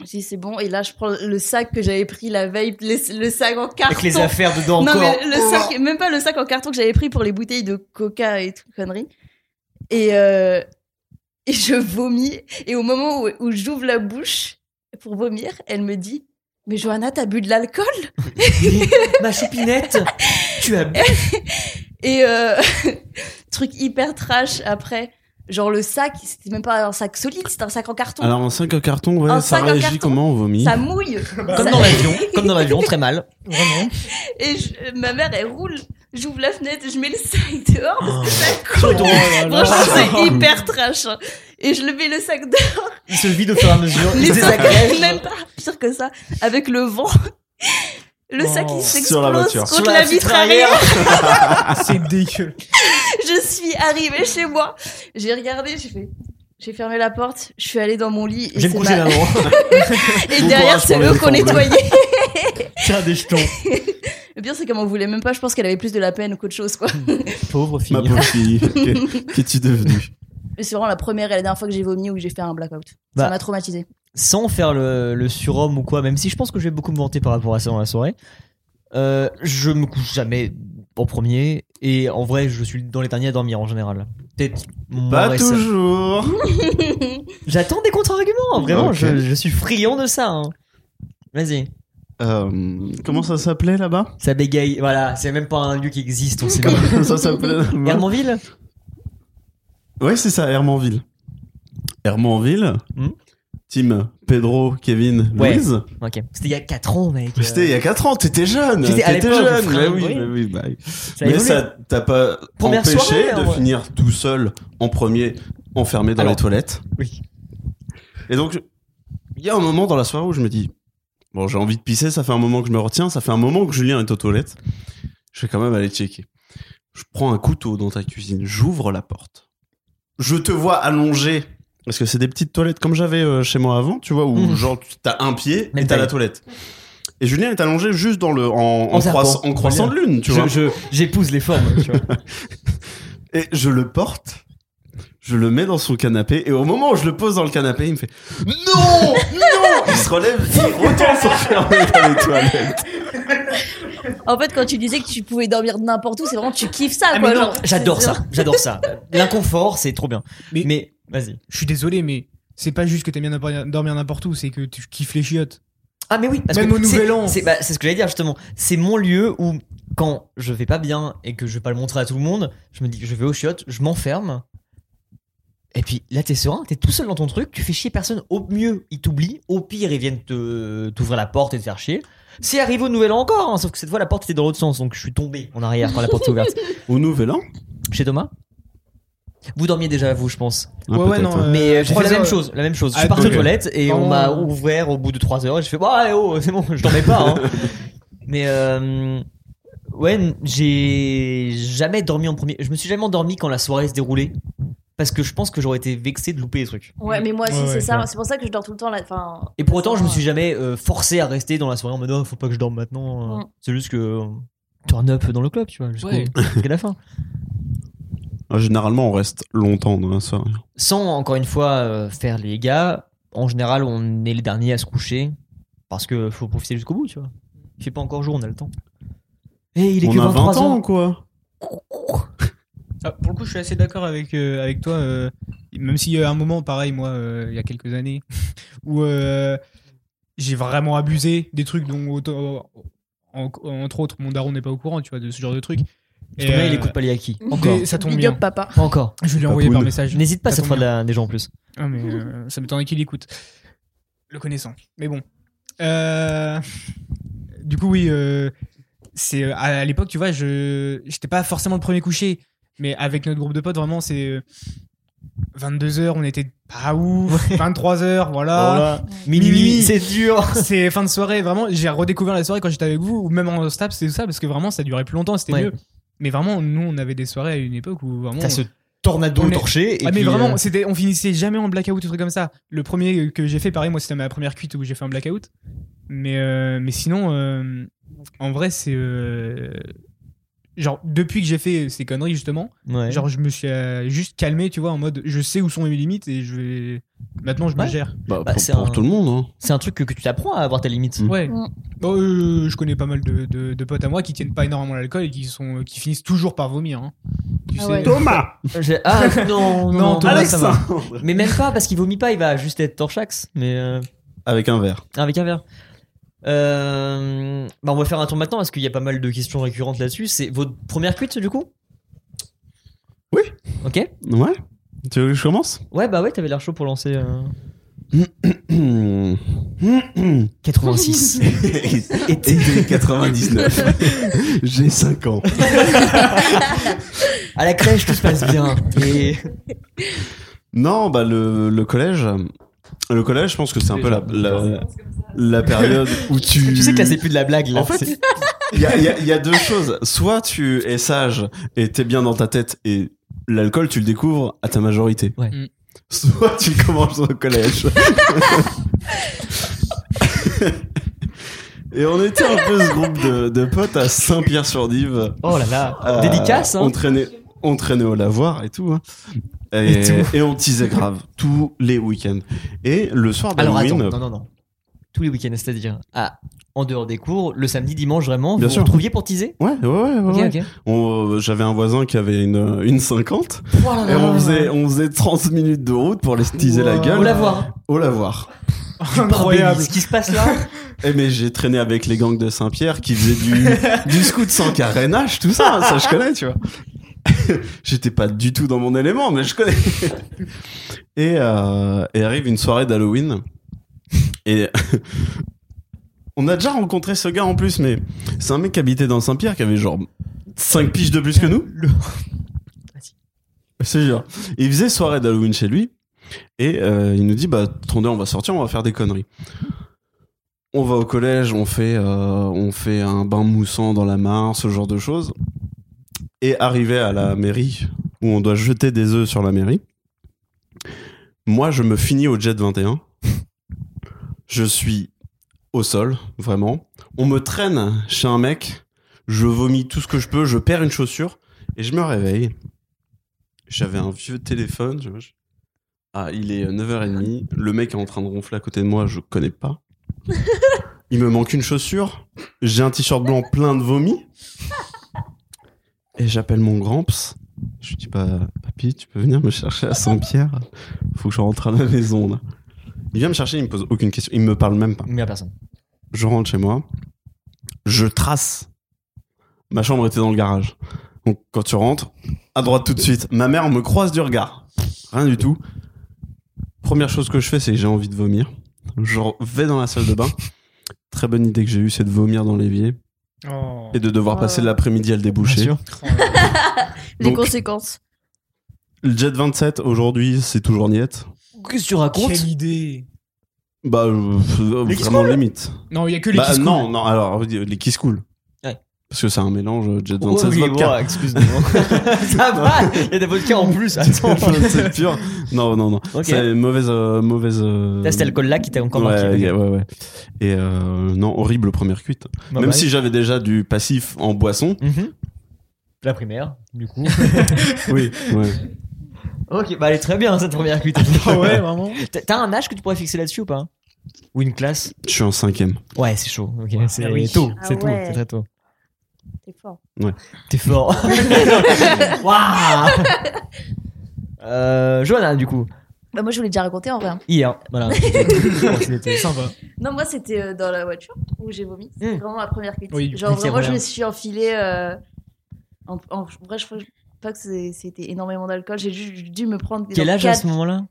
je dis c'est bon. Et là, je prends le sac que j'avais pris la veille, le, le sac en carton. Avec les affaires dedans non, encore. mais le sac, même pas le sac en carton que j'avais pris pour les bouteilles de coca et tout, conneries. Et, euh, et je vomis. Et au moment où, où j'ouvre la bouche pour vomir, elle me dit Mais Johanna, t'as bu de l'alcool? Ma choupinette, tu as bu. Et euh, truc hyper trash après. Genre le sac, c'était même pas un sac solide, c'était un sac en carton. Alors, un 5 carton, ouais, Un ça sac en réagit carton. comment au vomi ça mouille. Comme dans l'avion, comme dans l'avion, très mal. Vraiment. Et je- ma mère, elle roule. J'ouvre la fenêtre, je mets le sac dehors parce que ça Oh coule. là. Franchement, c'est hyper trash. hein. Et je le mets le sac dehors. Il se vide au fur et à mesure. Il Mais se désagrège. même pas pire que ça. Avec le vent. Le sac, Oh. il Sur la s'explose contre la, la vitre vitre arrière. C'est dégueu. Je suis arrivée chez moi. J'ai regardé, j'ai fait. J'ai fermé la porte, je suis allée dans mon lit. c'est coucher ma-. Et Bon derrière, c'est eux qu'on nettoyait. Tiens, des jetons. Le pire, c'est qu'elle m'en voulait même pas. Je pense qu'elle avait plus de la peine qu'autre chose, quoi. Pauvre fille. Ma pauvre fille. Qu'est- Qu'es-tu devenue? Mais c'est vraiment la première et la dernière fois que j'ai vomi ou que j'ai fait un blackout. Bah. Ça m'a traumatisé. Sans faire le, le surhomme ou quoi, même si je pense que je vais beaucoup me vanter par rapport à ça dans la soirée. Euh, je me couche jamais en premier et en vrai je suis dans les derniers à dormir en général. Peut-être Pas toujours. J'attends des contre-arguments, vraiment, Ok. je, je suis friand de ça. hein. Vas-y. Euh, comment ça s'appelait là-bas? Ça bégaye, voilà, c'est même pas un lieu qui existe, on sait pas. Comment ça s'appelait là-bas? Hermanville? Ouais, c'est ça, Hermanville. Hermanville. Hmm. Team Pedro, Kevin, Ouais. Louise. Ok. C'était il y a 4 ans, mec. C'était il y a 4 ans, t'étais jeune. À T'étais l'époque, jeune. frère, Mais oui, mais oui, bah, Ça a mais ça t'a pas Première empêché soirée, de ouais. finir tout seul en premier, enfermé dans Alors, les toilettes. Oui. Et donc, il y a un moment dans la soirée où je me dis, bon, j'ai envie de pisser, ça fait un moment que je me retiens, ça fait un moment que Julien est aux toilettes. Je vais quand même aller checker. Je prends un couteau dans ta cuisine, j'ouvre la porte. Je te vois allongé. Parce que c'est des petites toilettes comme j'avais euh, chez moi avant, tu vois, où Mhm. genre t'as un pied Même et t'as taille. la toilette. Et Julien est allongé juste dans le en, en, En serpent, croissant, en croissant de lune, tu Je- vois. J'épouse les formes, tu vois. Et je le porte, je le mets dans son canapé, et au moment où je le pose dans le canapé, il me fait Non Non Il se relève, il retourne s'enfermer dans les toilettes. En fait, quand tu disais que tu pouvais dormir n'importe où, c'est vraiment tu kiffes ça, Ah, quoi. mais non, genre, j'adore ça, j'adore ça. L'inconfort, c'est trop bien. Mais- Mais, vas-y. Je suis désolé, mais c'est pas juste que t'aimes bien n'importe- dormir n'importe où, c'est que tu kiffes les chiottes. Ah mais oui, parce Même que au c'est- Nouvel An. C'est bah, c'est ce que j'allais dire justement. C'est mon lieu où quand je vais pas bien et que je vais pas le montrer à tout le monde, je me dis je vais au chiottes, je m'enferme. Et puis là t'es serein, t'es tout seul dans ton truc, tu fais chier personne. Au mieux ils t'oublient, au pire ils viennent te t'ouvrir la porte et te faire chier. C'est arrivé au nouvel an encore, hein, sauf que cette fois la porte était dans l'autre sens, donc je suis tombé en arrière quand la porte s'est ouverte. Au nouvel an? Chez Thomas. Vous dormiez déjà vous, je pense. Ah, Ouais, non, hein. euh, Mais j'ai fait la même heures. chose, la même chose. Je Ah, suis parti aux toilettes et on m'a ouvert au bout de 3 heures et je fais bah oh c'est bon, je dormais pas. Hein. Mais euh, ouais, j'ai jamais dormi en premier. Je me suis jamais endormi quand la soirée se déroulait parce que je pense que j'aurais été vexé de louper des trucs. Ouais, mais moi aussi, Ouais, c'est ouais, ça. ouais. C'est pour ça que je dors tout le temps là. Enfin, Et pour autant, je me suis jamais euh, forcé à rester dans la soirée en mode oh, faut pas que je dorme maintenant. euh. Mm. C'est juste que euh, turn up dans le club, tu vois, Ouais. jusqu'à la fin. Ah, Généralement, on reste longtemps dans la soirée. Sans encore une fois euh, faire les gars. En général, on est les derniers à se coucher parce que faut profiter jusqu'au bout, tu vois. Il fait pas encore jour, on a le temps. Et il est on que a 23 20 ans ans. quoi? Ah, pour le coup, je suis assez d'accord avec, euh, avec toi. euh, même s'il y a un moment, pareil, moi, euh, il y a quelques années, où euh, j'ai vraiment abusé des trucs dont, en- entre autres, mon daron n'est pas au courant, tu vois, de ce genre de trucs. Et il écoute pas les acquis. Des- Encore. ça tombe Big bien. up, papa. Pas encore. Je lui envoyer Papoun. par message. N'hésite pas Ça cette fois de bien. la- des gens en plus. Ah, mais euh, ça m'étonnerait qu'il écoute. Le connaissant. Mais bon. Euh, Du coup, oui, euh, c'est à à l'époque, tu vois, je j'étais pas forcément le premier couché. Mais avec notre groupe de potes, vraiment, c'est 22h, on était pas ouf. 23h, voilà. Voilà. Minuit. Minuit, c'est dur. C'est fin de soirée, vraiment. J'ai redécouvert la soirée quand j'étais avec vous, ou même en stap, c'était ça, parce que vraiment, ça durait plus longtemps, c'était Ouais. mieux. Mais vraiment, nous, on avait des soirées à une époque où vraiment. T'as ce tornado est- torché. Et ah mais puis, vraiment, euh, c'était, on finissait jamais en blackout ou truc comme ça. Le premier que j'ai fait, pareil, moi c'était ma première cuite où j'ai fait un blackout. Mais euh, mais sinon, euh, en vrai, c'est euh, genre depuis que j'ai fait ces conneries justement, ouais. genre je me suis euh, juste calmé, tu vois, en mode je sais où sont mes limites et je vais maintenant je me Ouais. gère. Bah, Bah, pour c'est pour un- tout le monde. Hein. c'est un truc que, que tu t'apprends à avoir tes limites. Ouais. Mm. Bon, euh, je connais pas mal de, de, de potes à moi qui tiennent pas énormément à l'alcool et qui sont qui finissent toujours par vomir. hein. Tu Ah sais. ouais. Thomas J'ai- Ah non, non, Thomas, ça va. Mais même pas parce qu'il vomit pas, il va juste être torchax. Mais euh, Avec un verre. avec un verre. Euh, bah on va faire un tour maintenant parce qu'il y a pas mal de questions récurrentes là-dessus. C'est votre première cuite du coup? Oui. Ok. Ouais Tu veux que je commence? Ouais bah ouais, t'avais l'air chaud pour lancer. euh, 86. Été 99. J'ai 5 ans. à la crèche tout se passe bien. Et Non, bah le, le collège. Le collège, je pense que c'est un peu la, la, la période où tu. tu sais que là c'est plus de la blague là. En fait, C'est- il y a, il y a- il y a deux choses. Soit tu es sage et t'es bien dans ta tête et l'alcool, tu le découvres à ta majorité. Ouais. Mm. Soit tu commences au collège. et on était un peu ce groupe de, de potes à Saint-Pierre-sur-Dive. Oh là là. Euh, Dédicace. Hein. On traînait, on traînait au lavoir et tout. hein. Et, Et tout. et on teasait grave tous les week-ends. Et le soir Alors attends, d'Halloween, non non non. Tous les week-ends, c'est-à-dire ah, en dehors des cours, le samedi, dimanche vraiment, Bien vous sûr. vous retrouviez pour teaser? Ouais, ouais, ouais, ouais, Ok ouais. ok. On- euh, J'avais un voisin qui avait une, une 50 Oh là et on faisait, on faisait 30 minutes de route pour les teaser la gueule Au lavoir. au lavoir. Incroyable. Ce qui se passe là. Eh mais j'ai traîné avec les gangs de Saint-Pierre qui faisaient du, du scout sans carénage, tout ça, ça je connais, tu vois. J'étais pas du tout dans mon élément, mais je connais. Et, euh, et arrive une soirée d'Halloween. Et on a déjà rencontré ce gars en plus, mais c'est un mec qui habitait dans Saint-Pierre qui avait genre 5 piges de plus que nous. Vas-y. C'est sûr. Il faisait soirée d'Halloween chez lui. Et euh, il nous dit, bah, attendez, on va sortir, on va faire des conneries. On va au collège, on fait, euh, on fait un bain moussant dans la mare, ce genre de choses. Et arrivé à la mairie, où on doit jeter des œufs sur la mairie, moi, je me finis au jet 21. Je suis au sol, vraiment. On me traîne chez un mec, je vomis tout ce que je peux, je perds une chaussure, et je me réveille. J'avais un vieux téléphone. je- Ah, il est 9h30. Le mec est en train de ronfler à côté de moi, je connais pas. Il me manque une chaussure. J'ai un t-shirt blanc plein de vomi. Et j'appelle mon gramps. Je lui dis, bah, papy, tu peux venir me chercher à Saint-Pierre? Faut que je rentre à la maison, là. Il vient me chercher, il me pose aucune question. Il me parle même pas. Mais à personne. Je rentre chez moi. Je trace. Ma chambre était dans le garage. Donc, quand tu rentres, à droite tout de suite. Ma mère me croise du regard. Rien du tout. Première chose que je fais, c'est que j'ai envie de vomir. Je vais dans la salle de bain. Très bonne idée que j'ai eue, c'est de vomir dans l'évier Oh. et de devoir Oh. passer l'après-midi à le déboucher. Bien sûr. Les Donc- conséquences. Le Jet 27, aujourd'hui, c'est toujours niette. Qu'est-ce que tu racontes Quelle idée. Bah, euh, vraiment limite. Non, il y a que les Bah, qui se non, non, alors, les coulent. Ouais. Parce que c'est un mélange euh, Jet Oh, 27 oui, vodka. excuse-moi. Ça va, il y a des vodkas en plus. Attends. c'est pur. Non, non, non. C'est mauvaise, euh, mauvaise. euh, T'as cet alcool-là qui t'a encore marqué. ouais, ok. yeah, ouais, ouais. Et euh, non, horrible première cuite. Bah, Même bah, si j'avais déjà du passif en boisson. Mhm. La primaire, du coup. oui. Ouais. ok, bah elle est très bien cette première cuite. Ah ouais, vraiment. T'as- un âge que tu pourrais fixer là-dessus ou pas? Ou une classe? Je suis en cinquième. Ouais, c'est chaud. Ok, c'est Ah oui. tôt. Ah C'est tôt. ouais. C'est très tôt. T'es fort. T'es fort. Waouh euh, Johanna, du coup, Bah, moi, je voulais déjà raconter en vrai. hein. hier. Voilà. C'était Sympa. Non, moi, c'était euh, dans la voiture où j'ai vomi. C'était Mm. vraiment ma première cuite. Oui, Genre, vraiment, je me suis enfilée. euh, en, en vrai, je crois pas que c'était énormément d'alcool. J'ai juste dû me prendre. Quel âge à ce moment-là?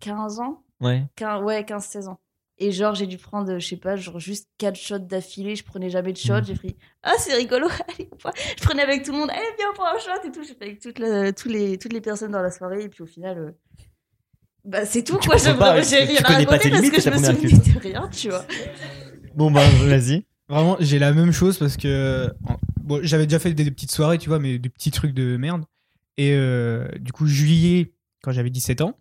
15 ans Ouais. 15 Ouais, 15-16 ans. Et genre, j'ai dû prendre, je sais pas, genre juste 4 shots d'affilée. Je prenais jamais de shots. J'ai pris, ah, c'est rigolo. Allez, je prenais avec tout le monde. Allez, viens, on prend un shot et tout. J'ai fait avec toute la- tous les, toutes les personnes dans la soirée. Et puis au final, euh, bah, c'est tout, Tu quoi. J'ai rien raconté tes parce limites, que c'est je me souvenais de rien, tu vois. Bon bah vas-y. Vraiment, j'ai la même chose parce que bon, j'avais déjà fait des, des petites soirées, tu vois, mais des petits trucs de merde. Et euh, du coup, juillet, quand j'avais 17 ans,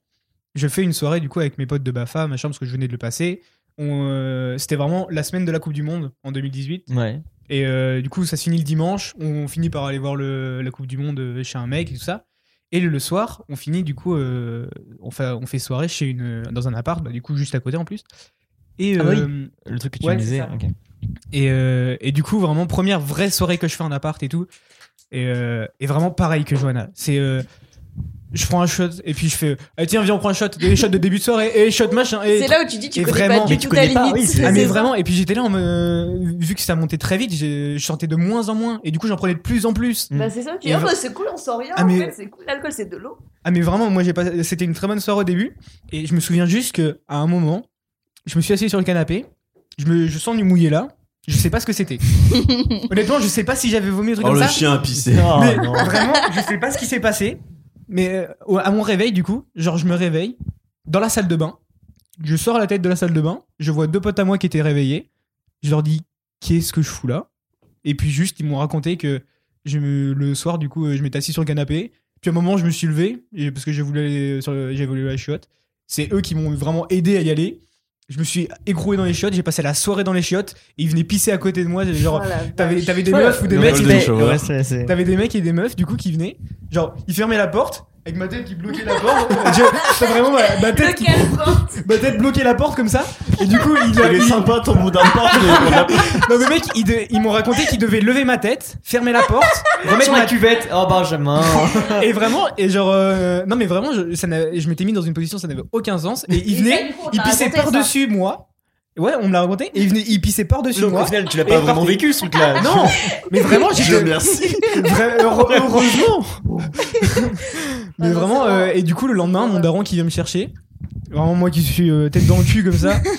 je fais une soirée du coup avec mes potes de Bafa, machin, parce que je venais de le passer. Euh, C'était vraiment la semaine de la Coupe du Monde en 2018. Ouais. Et euh, du coup, ça se finit le dimanche. On finit par aller voir le, la Coupe du Monde euh, chez un mec et tout ça. Et le, le soir, on finit du coup, euh, on, fait, on fait soirée chez une, dans un appart, bah, du coup, juste à côté en plus. Et Ah oui. Le truc que tu Ouais, me disais. et, et du coup, vraiment, première vraie soirée que je fais en appart et tout. Et, et vraiment pareil que Johanna. C'est. Euh, je prends un shot et puis je fais. Ah, tiens, viens, on prend un shot. Des shots de début de soirée et shot machin. Et, C'est là où tu dis, tu connais vraiment- pas du tout ta limite. oui, Ah, mais vraiment. Et puis j'étais là, en me- vu que ça montait très vite, je sortais de moins en moins. Et du coup, j'en prenais de plus en plus. Bah, c'est ça, tu dis, bah, c'est cool, on sent rien. Ah, en mais- fait, c'est cool, l'alcool, c'est de l'eau. Ah, mais vraiment, moi, j'ai pas. C'était une très bonne soirée au début. Et je me souviens juste que à un moment, je me suis assis sur le canapé. Je, me, je sens du mouillé là. Je sais pas ce que c'était. Honnêtement, je sais pas si j'avais vomi un truc Oh, comme le ça. chien a pissé. Non, mais non. vraiment, je sais pas ce qui s'est passé. Mais euh, à mon réveil, du coup, genre, je me réveille dans la salle de bain. Je sors la tête de la salle de bain. Je vois deux potes à moi qui étaient réveillés. Je leur dis, qu'est-ce que je fous là? Et puis juste, ils m'ont raconté que le soir, du coup, euh, je m'étais assis sur le canapé. Puis à un moment, je me suis levé parce que j'ai voulu aller sur le- j'ai voulu à la chiotte. C'est eux qui m'ont vraiment aidé à y aller. Je me suis écroué dans les chiottes. J'ai passé la soirée dans les chiottes. Et ils venaient pisser à côté de moi. Genre, Oh t'avais des meufs ou des mecs c'est- T'avais des mecs et des meufs du coup qui venaient, genre ils fermaient la porte avec ma tête qui bloquait la porte. Je- vraiment ma, ma tête qui, ma tête bloquait la porte comme ça. Et du coup il, Il est il- sympa ton bout d'un porte, a non mais mec ils, de- ils m'ont raconté qu'ils devaient lever ma tête, fermer la porte, remettre ma cuvette. Oh Benjamin. et vraiment et genre euh, non mais vraiment je, ça je m'étais mis dans une position ça n'avait aucun sens et ils venaient, ils pissaient par dessus moi. Ouais on me l'a raconté et ils venaient, ils pissaient par dessus Donc moi. au final, tu l'as pas vraiment vécu ce truc-là. Non mais vraiment Je j'étais merci. Vra- heure- heureusement. Mais Ah non, vraiment, euh, et du coup, le lendemain, mon daron qui vient me chercher. Vraiment, moi qui suis euh, tête dans le cul comme ça.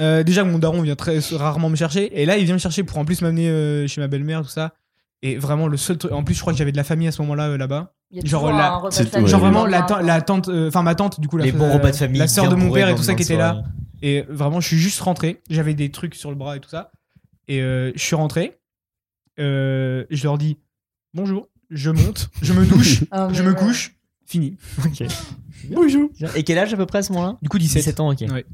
Euh, déjà, mon daron vient très rarement me chercher. Et là, il vient me chercher pour en plus m'amener euh, chez ma belle-mère, tout ça. Et vraiment, le seul truc. En plus, je crois que j'avais de la famille à ce moment-là, euh, là-bas. Genre, la- ouais, Genre vraiment, la, lendemain, ta- la tante. euh, Enfin, ma tante, du coup, la, Les bons repas de famille. la sœur de mon père et tout ça qui était là. Et vraiment, je suis juste rentré. J'avais des trucs sur le bras et tout ça. Et euh, je suis rentré. Euh, je leur dis bonjour. Je monte. Je me douche. Mais je me ouais. couche. Fini. Ok. Bonjour. Et quel âge à peu près à ce moment-là? Du coup, 17. 17 ans, ok. Ouais.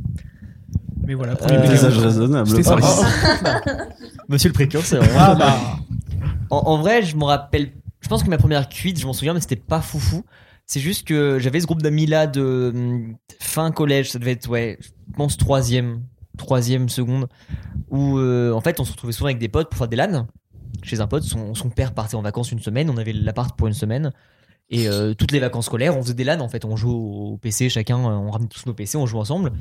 Mais voilà, premier Euh, plaisir. Des âges raisonnables. Ça. Oh. Monsieur le précurseur. Ah bah. En, en vrai, je me rappelle. Je pense que ma première cuite, je m'en souviens, mais c'était pas foufou. C'est juste que j'avais ce groupe d'amis là de hum, fin collège, ça devait être, ouais, je pense troisième, troisième seconde, où euh, en fait on se retrouvait souvent avec des potes pour faire des LAN. Chez un pote, son, son père partait en vacances une semaine, on avait l'appart pour une semaine. Et euh, toutes les vacances scolaires, on faisait des LAN en fait, on jouait au PC, chacun, euh, on ramenait tous nos PC, on jouait ensemble.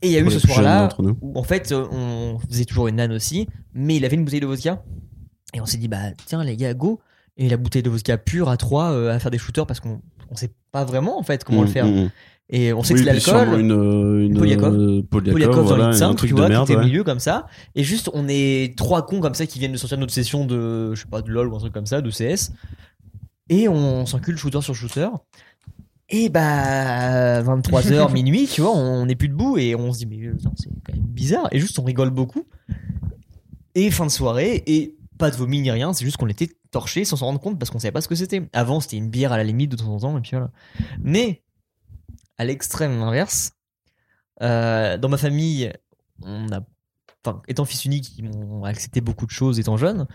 Et il y a eu Pour ce soir-là où en fait on faisait toujours une LAN aussi, mais il avait une bouteille de vodka. Et on s'est dit, bah tiens les gars, go Et la bouteille de vodka pure à trois euh, à faire des shooters parce qu'on on sait pas vraiment en fait comment le faire. Mmh, mmh. Et on sait Oui, que c'est l'alcool. Une, euh, une Polyakov. euh, Polyakov, dans voilà, les un 5, truc tu vois, merde. qui était au ouais. milieu comme ça. Et juste, on est trois cons comme ça qui viennent de sortir de notre session de, je sais pas, de LoL ou un truc comme ça, de CS. Et on s'encule shooter sur shooter. Et bah, 23h, minuit, tu vois, on n'est plus debout et on se dit, mais putain, c'est quand même bizarre. Et juste, on rigole beaucoup. Et fin de soirée, et pas de vomi ni rien, c'est juste qu'on était torchés sans s'en rendre compte parce qu'on savait pas ce que c'était. Avant, c'était une bière à la limite de temps en temps, et puis voilà. Mais, à l'extrême inverse, euh, dans ma famille, on a, enfin, étant fils unique, ils m'ont accepté beaucoup de choses étant jeune,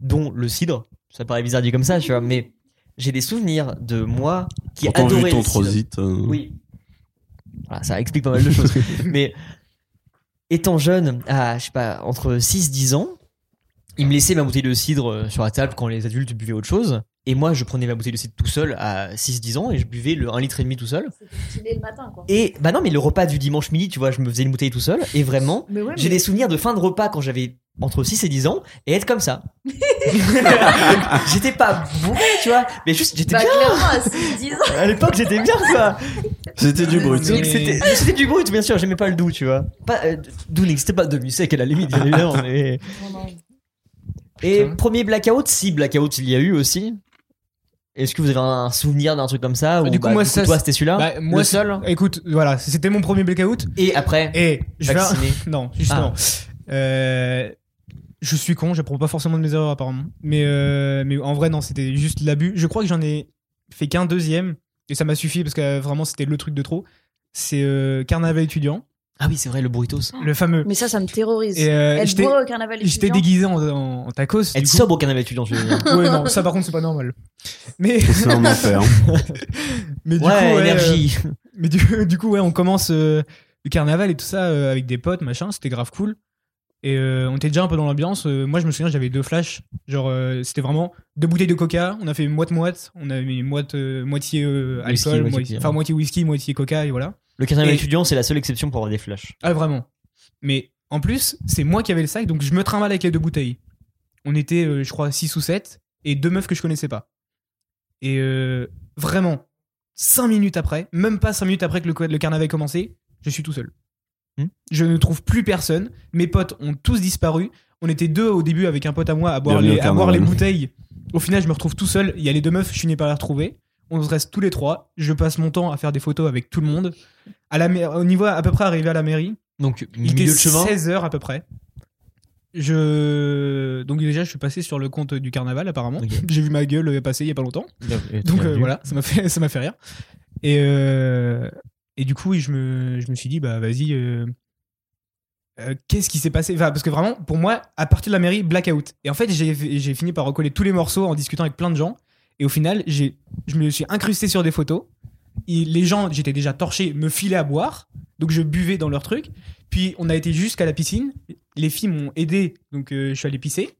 dont le cidre. Ça paraît bizarre dit comme ça, tu vois, mais j'ai des souvenirs de moi qui Pourtant, vu adorais ton le trosite. euh, Oui. Voilà, ça explique pas mal de choses. Mais étant jeune, à, je sais pas, entre 6-10 ans, il me laissait ma bouteille de cidre euh, sur la table quand les adultes buvaient autre chose. Et moi, je prenais ma bouteille de cidre tout seul à 6-10 ans et je buvais le 1 litre et demi tout seul. C'était le matin, quoi. Et bah non, mais le repas du dimanche midi, tu vois, je me faisais une bouteille tout seul. Et vraiment, ouais, j'ai mais- des souvenirs de fin de repas quand j'avais entre 6 et 10 ans et être comme ça. j'étais pas bourré, tu vois, mais juste j'étais Bah, bien. à 6, 10 ans. À l'époque, j'étais bien, quoi. C'était du brut. Mais- c'était c'était du brut, bien sûr, j'aimais pas le doux, tu vois. Pas, euh, doux n'existait pas, demi-sec à la limite, bien évidemment. mais-. Et Putain. premier blackout, si blackout il y a eu aussi. Est-ce que vous avez un souvenir d'un truc comme ça ou Du coup, bah, moi, du ça, toi c'était celui-là Bah, moi, le seul Écoute, voilà, c'était mon premier blackout. Et après, Et je vais. vacciné. Non, justement. Euh, je suis con, j'apprends pas forcément de mes erreurs apparemment. Mais, euh, mais en vrai, non, c'était juste l'abus. Je crois que j'en ai fait qu'un deuxième. Et ça m'a suffi parce que euh, vraiment, c'était le truc de trop. C'est Carnaval étudiant, Ah oui, c'est vrai, le burritos. le fameux. Mais ça, ça me terrorise. Et euh, Être j'étais bourré au carnaval j'étais étudiant. déguisé en, en, en tacos. Être du coup. sobre au carnaval étudiant, je veux dire. Ouais, non, ça par contre, c'est pas normal. Mais, C'est un enfer. mais du ouais, coup, ouais, énergie. euh, mais du, du coup, ouais, on commence euh, le carnaval et tout ça euh, avec des potes, machin, c'était grave cool. Et euh, on était déjà un peu dans l'ambiance. Euh, moi, je me souviens, j'avais deux flashs. Genre, euh, c'était vraiment deux bouteilles de coca. On a fait moite-moite. On a mis moite, euh, moitié euh, Whisky, alcool, moitié moitié- bière. enfin moitié whisky, moitié coca, et voilà. Le carnaval Et- étudiant, c'est la seule exception pour avoir des flashs. Ah, vraiment. Mais en plus, c'est moi qui avais le sac, donc je me trimballe avec les deux bouteilles. On était, euh, je crois, 6 ou 7, et deux meufs que je connaissais pas. Et euh, vraiment, 5 minutes après, même pas 5 minutes après que le, le carnaval ait commencé, je suis tout seul. Hmm. Je ne trouve plus personne. Mes potes ont tous disparu. On était deux au début avec un pote à moi à boire, Bienvenue les, au à boire les carnaval. bouteilles. Au final, je me retrouve tout seul. Il y a les deux meufs, je finis par les retrouver. On se reste tous les trois. Je passe mon temps à faire des photos avec tout le monde. À la, ma- au niveau à peu près arrivé à la mairie, Donc, il milieu était de chemin. 16 heures à peu près. Je donc déjà je suis passé sur le compte du carnaval apparemment. Ok. J'ai vu ma gueule passer il y a pas longtemps. Donc Donc euh, voilà, ça m'a fait ça m'a fait rire. Et euh, et du coup oui, je me je me suis dit bah vas-y euh, euh, qu'est-ce qui s'est passé? Enfin, parce que vraiment pour moi à partir de la mairie blackout. Et en fait j'ai j'ai fini par recoller tous les morceaux en discutant avec plein de gens et au final j'ai je me suis incrusté sur des photos. Et les gens, j'étais déjà torché, me filaient à boire. Donc je buvais dans leur truc. Puis on a été jusqu'à la piscine. Les filles m'ont aidé. Donc euh, je suis allé pisser.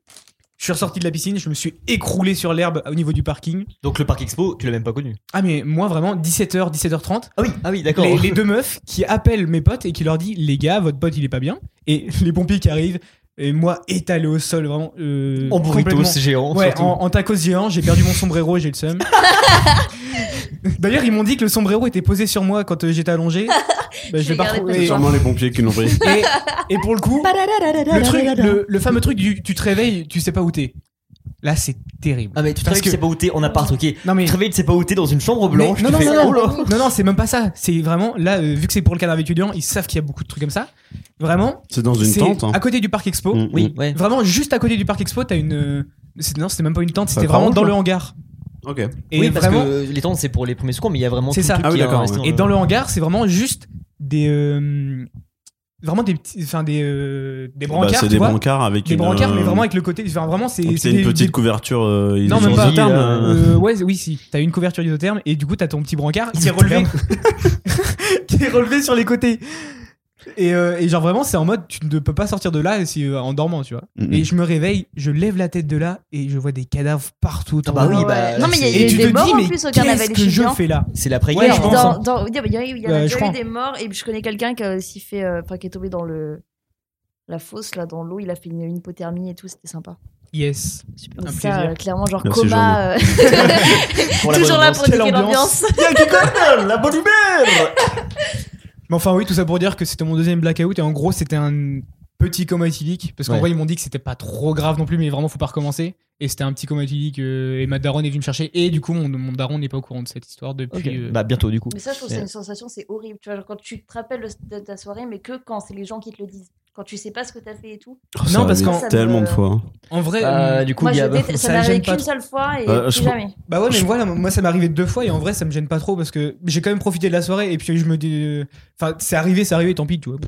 Je suis ressorti de la piscine. Je me suis écroulé sur l'herbe au niveau du parking. Donc le parc expo, tu l'as même pas connu. Ah mais moi vraiment 17h, 17h30. Ah oui, ah oui, d'accord. Les, les deux meufs qui appellent mes potes et qui leur disent les gars, votre pote il est pas bien. Et les pompiers qui arrivent. Et moi étalé au sol vraiment. euh, En burritos géant. Ouais, en, en tacos géant, j'ai perdu mon sombrero, j'ai le seum. D'ailleurs, ils m'ont dit que le sombrero était posé sur moi quand euh, j'étais allongé. Bah, je l'ai pas Et. Sûrement les pompiers qui l'ont pris. et- et pour le coup, le, truc, le, le fameux truc du tu te réveilles, tu sais pas où t'es. Là, c'est terrible. Ah mais tu te Parce réveilles, tu que- sais pas où t'es en appart, ok. Non mais Tu te réveilles, tu sais pas où t'es dans une chambre Mais- blanche. non, non, fais, non, oh là. non, non, c'est même pas ça. C'est vraiment là, euh, vu que c'est pour le carnaval étudiant, ils savent qu'il y a beaucoup de trucs comme ça. Vraiment, C'est dans une tente. hein. à côté du parc expo. Mm, Oui, mm. ouais. Vraiment, juste à côté du parc expo, t'as une. euh, c'est- Non, c'était même pas une tente, c'était vraiment dans le hangar. Ok. Et oui, parce vraiment, que les tentes c'est pour les premiers secours, mais il y a vraiment C'est ça. le truc Ah oui, qui est d'accord, resté ouais. Et dans le hangar, c'est vraiment juste des. euh, vraiment des petits. Enfin, des. euh, des Bah, brancards. c'est des vois. brancards avec Des une. brancards, mais euh, vraiment avec le côté. Enfin, vraiment, c'est. c'est une des- petite des- couverture. euh, Non, même isotherme, pas. euh, Euh, ouais, oui, si. T'as une couverture isotherme et du coup, t'as ton petit brancard qui est relevé. qui est relevé sur les côtés. Et, euh, et genre, vraiment, c'est en mode, tu ne peux pas sortir de là si, euh, en dormant, tu vois. mm. Et je me réveille, je lève la tête de là et je vois des cadavres partout. Ah bah oui, bah, non, mais il y a, il y a eu des te morts dis, en mais plus au carnaval qu'est-ce que je fais là? C'est l'après Ouais, guerre, je pense, dans, hein. dans- il y a, il y a eu, il y a Ouais, des morts et je connais quelqu'un qui a aussi fait, euh, enfin qui est tombé dans le la fosse là dans l'eau, il a fait une, une hypothermie et tout, c'était sympa. Yes. Mais Un ça, plaisir. euh, clairement, genre Merci, coma, euh, toujours bonne là ambiance. pour Quelle niquer ambiance. l'ambiance. la bonne humeur. Mais enfin, oui, tout ça pour dire que c'était mon deuxième blackout et en gros, c'était un petit coma éthylique parce qu'en Ouais. vrai, ils m'ont dit que c'était pas trop grave non plus, mais vraiment, faut pas recommencer. Et c'était un petit coma éthylique euh, et ma daronne est venue me chercher. Et du coup, mon, mon daron n'est pas au courant de cette histoire depuis. Ok. euh, Bah bientôt du coup. Mais ça, je trouve que c'est une sensation, c'est horrible. Tu vois, genre, quand tu te rappelles le- de ta soirée, mais que quand c'est les gens qui te le disent. Quand tu sais pas ce que t'as fait et tout. Oh, Non, parce qu'en- Ça tellement me- de fois. hein. En vrai, Euh, euh, du coup, Moi, y a ça ça m'est qu'une seule fois et Euh, plus je- jamais. bah ouais, mais voilà, moi ça m'est arrivé deux fois et en vrai, ça me gêne pas trop parce que j'ai quand même profité de la soirée et puis je me dis. Enfin, c'est arrivé, c'est arrivé, tant pis, tu vois.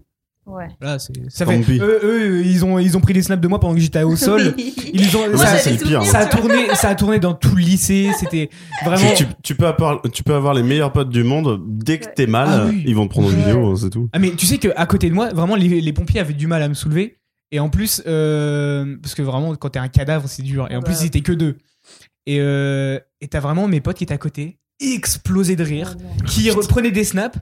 Ouais. Voilà, c'est. Ça fait. Eux, eux, ils ont, ils ont pris des snaps de moi pendant que j'étais au sol. Ils ont. Moi, ça, ça, c'est le pire. ça a tourné, ça a tourné dans tout le lycée. C'était vraiment. Tu, tu peux avoir, tu peux avoir les meilleurs potes du monde. Dès que t'es mal, Ah oui. ils vont te prendre une vidéo, c'est tout. Ah mais tu sais qu'à côté de moi, vraiment les, les pompiers avaient du mal à me soulever. Et en plus, euh, parce que vraiment quand t'es un cadavre c'est dur. Et en Ah plus bah. ils étaient que deux. Et euh, et t'as vraiment mes potes qui étaient à côté, explosés de rire, Oh non. qui reprenaient des snaps.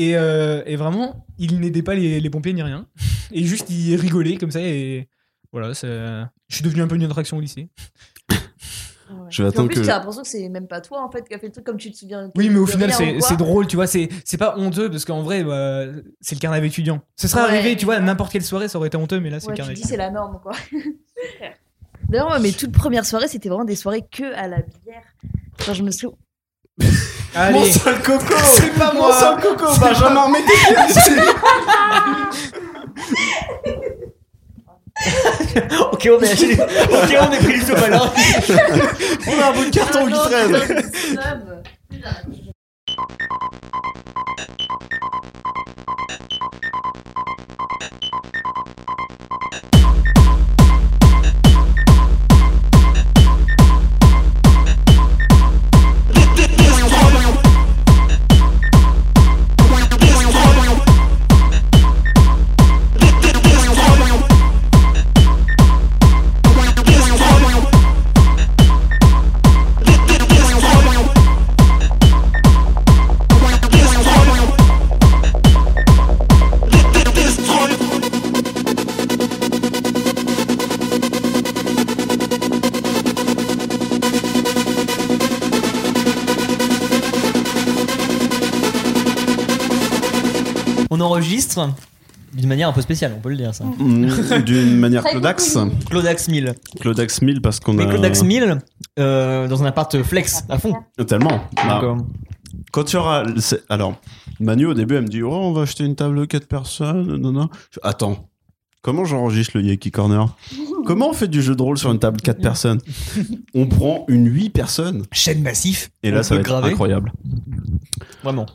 Et, euh, et vraiment, ils n'aidaient pas les, les pompiers ni rien. Et juste ils rigolaient comme ça. Et voilà, ça- je suis devenu un peu une attraction au lycée. Je vais en plus, que. t'as l'impression que c'est même pas toi en fait qui a fait le truc comme tu te souviens. Oui, mais au final, c'est drôle, tu vois. C'est c'est pas honteux parce qu'en vrai, bah, c'est le carnaval étudiant. Ce serait Ouais. arrivé, tu vois, à n'importe quelle soirée, ça aurait été honteux, mais là, c'est Ouais, le tu carnaval dis c'est la norme quoi. D'ailleurs, mes toutes premières soirées, c'était vraiment des soirées que à la bière. Genre, je me souviens. Allez, Mon sale coco. C'est pas Mon moi. sale coco Benjamin, pieds dessus ok, on est acheté. Ok, on est pris le top alors. On a un bout de carton qui traîne d'une manière un peu spéciale, on peut le dire ça. Mmh, D'une manière Clodax. Clodax 1000. Clodax 1000 parce qu'on Mais a. Clodax 1000 euh, dans un appart flex à fond. Tellement. Bah, euh, Quand tu auras. c'est- Alors, Manu, au début, elle me dit Oh, on va acheter une table de 4 personnes. Non, non. Je- Attends. Comment j'enregistre le Yaki Corner? Comment on fait du jeu de rôle sur une table 4 personnes? On prend une 8 personnes. chaîne massif. Et là, ça va être graver. incroyable. Vraiment.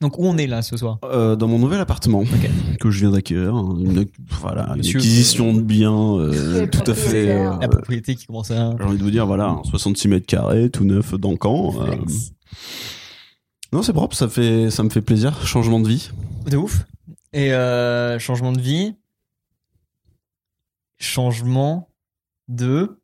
Donc où on est là ce soir? Euh, dans mon nouvel appartement que je viens d'acquérir, hein, une, voilà, une acquisition de biens euh, tout à fait. euh, La propriété qui commence à. J'ai envie de vous dire, voilà, un 66 mètres carrés, tout neuf euh, Flex. Non, c'est propre, ça, fait, ça me fait plaisir. Changement de vie. De ouf. Et euh, changement de vie. Changement de.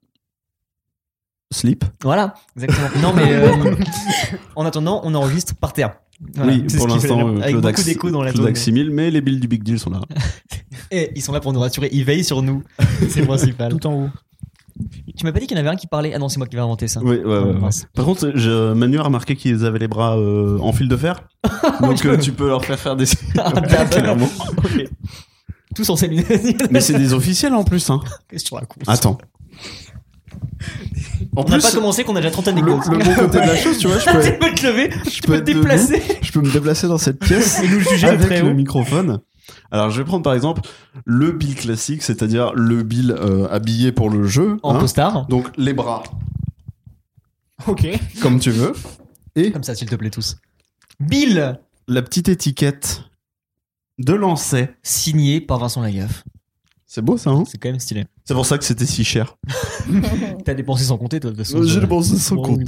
Slip. Voilà, exactement. Non mais euh, en attendant, on enregistre par terre. Voilà, oui, pour l'instant, euh, avec beaucoup d'écho dans la Clodax zone. 6000, mais les billes du Big Deal sont là. Et ils sont là pour nous rassurer, ils veillent sur nous. C'est le principal. tout en haut. Tu m'as pas dit qu'il y en avait un qui parlait Ah non, c'est moi qui vais inventer ça. Oui, ouais, ouais. Par contre, je, Manu a remarqué qu'ils avaient les bras euh, en fil de fer. Donc, euh, tu peux leur faire faire des. Ah. Tous en séminaire. Mais c'est des officiels en plus, hein. Qu'est-ce que tu racontes Attends. On n'a pas commencé qu'on a déjà 30 le, anecdotes. le bon côté de la chose, tu vois, je peux, tu peux te lever, tu peux peux te debout. déplacer. je peux me déplacer dans cette pièce Et nous juger avec le haut. microphone. Alors, je vais prendre par exemple le bill classique, c'est-à-dire le bill euh, habillé pour le jeu. En hein. costard. Donc, les bras, Ok. comme tu veux. Et Comme ça, s'il te plaît, tous. Bill, la petite étiquette de lancer. signé par Vincent Lagaffe. C'est beau ça, hein? C'est quand même stylé. C'est pour ça que c'était si cher. T'as dépensé sans compter, toi, de toute façon. J'ai dépensé sans compter.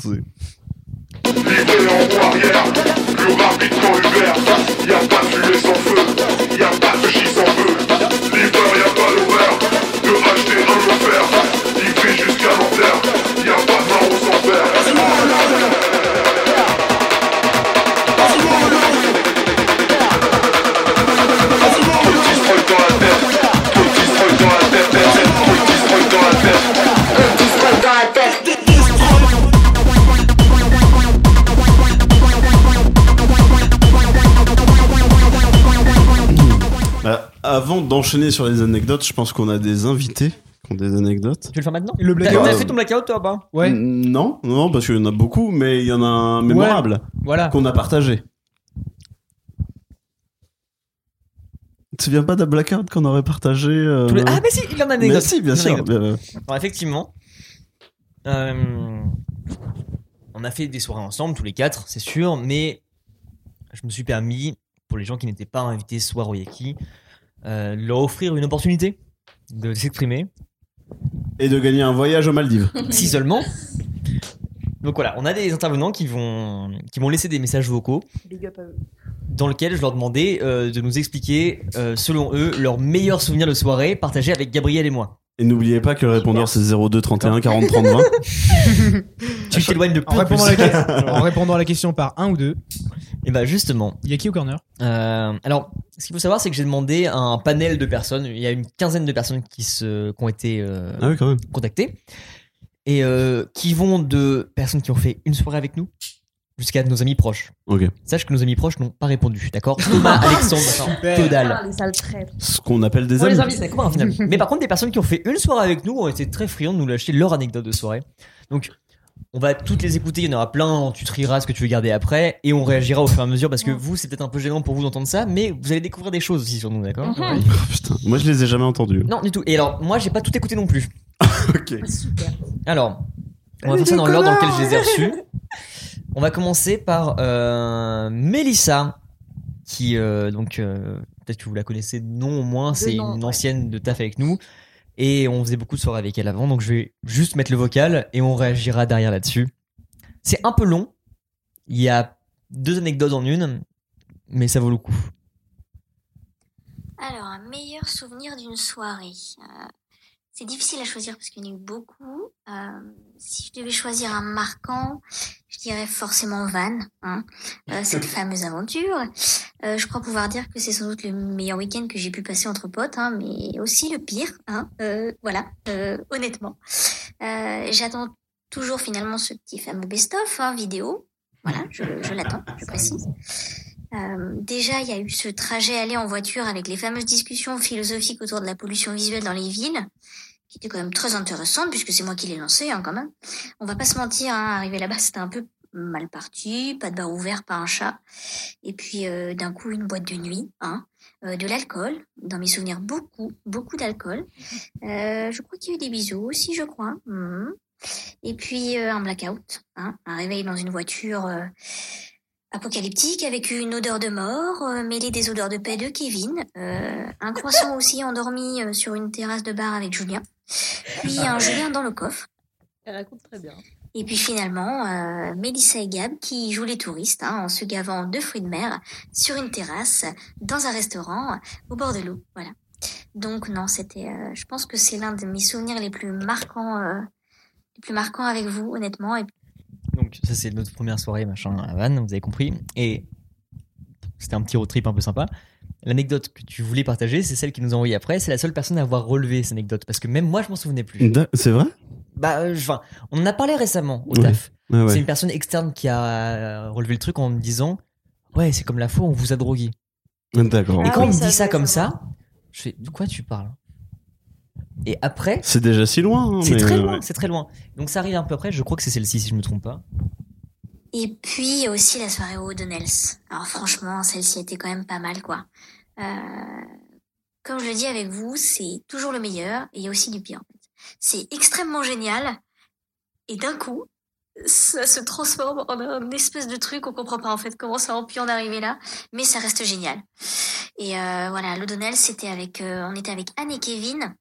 Livré en roue arrière, plus rapide qu'en Uber. Y a pas de fumée sans feu, y a pas de chi sans feu. Livreur, y a pas l'horaire de acheter un offert. Livré jusqu'à l'enfer, y a pas de avant d'enchaîner sur les anecdotes, je pense qu'on a des invités qui ont des anecdotes. Tu veux le faire maintenant le blackout. t'as fait ton blackout, toi, pas? Ouais. Non, non, parce qu'il y en a beaucoup, mais il y en a un mémorable Voilà. qu'on a partagé. Tu te souviens pas d'un blackout qu'on aurait partagé euh, les- Ah, mais si, il y en a une mais anecdote. si, bien Il sûr. anecdote. bien, Alors, effectivement, euh, on a fait des soirées ensemble, tous les quatre, c'est sûr, mais je me suis permis, pour les gens qui n'étaient pas invités ce soir au Yaki, euh, leur offrir une opportunité de s'exprimer, Et de gagner un voyage aux Maldives. si seulement. Donc voilà, on a des intervenants qui vont, qui vont laisser des messages vocaux Big up à eux. Dans lesquels je leur demandais euh, de nous expliquer, euh, selon eux, leurs meilleurs souvenirs de soirée partagés avec Gabriel et moi. Et n'oubliez pas que le répondeur c'est 02 31 40 30 20. Tu t'éloignes de En plus en répondant, à plus. la question, en répondant à la question par un ou deux, Et bah justement, il y a qui au corner? Euh, alors, ce qu'il faut savoir, c'est que j'ai demandé à un panel de personnes. Il y a une quinzaine de personnes qui, se, qui ont été euh, Ah oui, quand même. contactées. et euh, qui vont de personnes qui ont fait une soirée avec nous jusqu'à nos amis proches. Sache que nos amis proches n'ont pas répondu, d'accord Thomas, Alexandre, dalle. Ah, les sales traîtres. Ce qu'on appelle des On les amis. Mais par contre, des personnes qui ont fait une soirée avec nous ont été très friandes de nous lâcher leur anecdote de soirée. Donc, on va toutes les écouter. Il y en aura plein. Tu trieras ce que tu veux garder après et on réagira au fur et à mesure parce que vous, c'est peut-être un peu gênant pour vous d'entendre ça, mais vous allez découvrir des choses aussi sur nous, d'accord Mhm. Oh, putain, moi je les ai jamais entendus. Non, du tout. Et alors, moi, j'ai pas tout écouté non plus. Ok. Super. Alors, on va faire ça dans l'ordre dans lequel je les ai reçus. On va commencer par euh, Mélissa, qui euh, donc euh, peut-être que vous la connaissez de nom au moins, c'est une ouais. ancienne de taf avec nous et on faisait beaucoup de soirées avec elle avant, donc je vais juste mettre le vocal et on réagira derrière là-dessus. C'est un peu long, il y a deux anecdotes en une, mais ça vaut le coup. Alors, un meilleur souvenir d'une soirée. C'est difficile à choisir parce qu'il y en a eu beaucoup. Euh, si je devais choisir un marquant, je dirais forcément Van, hein, euh, cette fameuse aventure. Euh, je crois pouvoir dire que c'est sans doute le meilleur week-end que j'ai pu passer entre potes, hein, mais aussi le pire. Hein, euh, voilà, euh, honnêtement. Euh, J'attends toujours finalement ce petit fameux best-of hein, vidéo. Voilà, je, je l'attends, je précise. Euh, déjà, il y a eu ce trajet aller en voiture avec les fameuses discussions philosophiques autour de la pollution visuelle dans les villes, qui était quand même très intéressante puisque c'est moi qui l'ai lancé hein, quand même. On va pas se mentir, hein, arrivé là-bas, c'était un peu mal parti, pas de bar ouvert, pas un chat, et puis euh, d'un coup une boîte de nuit, hein, euh, de l'alcool, dans mes souvenirs beaucoup, beaucoup d'alcool. Euh, je crois qu'il y a eu des bisous aussi, je crois. Mhm. Et puis un blackout, hein, un réveil dans une voiture. apocalyptique avec une odeur de mort mêlée des odeurs de paix de Kevin, un croissant aussi endormi sur une terrasse de bar avec Julien, puis un Julien dans le coffre. Elle raconte très bien. Et puis finalement, euh, Mélissa et Gab qui jouent les touristes hein, en se gavant de fruits de mer sur une terrasse dans un restaurant au bord de l'eau. Voilà. Donc non, c'était, euh, je pense que c'est l'un de mes souvenirs les plus marquants, euh, les plus marquants avec vous, honnêtement. Et Donc ça c'est notre première soirée machin à Vannes, vous avez compris. Et c'était un petit road trip un peu sympa. L'anecdote que tu voulais partager, c'est celle qui nous a envoyé après. C'est la seule personne à avoir relevé cette anecdote parce que même moi je m'en souvenais plus. C'est vrai? Bah, euh, enfin, on en a parlé récemment au taf. Ouais, ouais. C'est une personne externe qui a euh, relevé le truc en me disant Ouais, c'est comme la fois où on vous a drogué. D'accord. Et Ah quand oui, on me dit ça comme ça, je fais De quoi tu parles? Et après, C'est déjà si loin. hein, c'est très loin, ouais. c'est très loin. Donc ça arrive un peu après, je crois que c'est celle-ci si je me trompe pas. Et puis aussi la soirée au O'Donnell's. Alors franchement, celle-ci était quand même pas mal, quoi. Euh, comme je le dis avec vous, c'est toujours le meilleur et il y a aussi du pire. En fait. C'est extrêmement génial et d'un coup, ça se transforme en un espèce de truc, on comprend pas en fait comment ça a pu en arriver là, mais ça reste génial. Et euh, voilà, l'O'Donnell, c'était avec, euh, on était avec Anne et Kevin.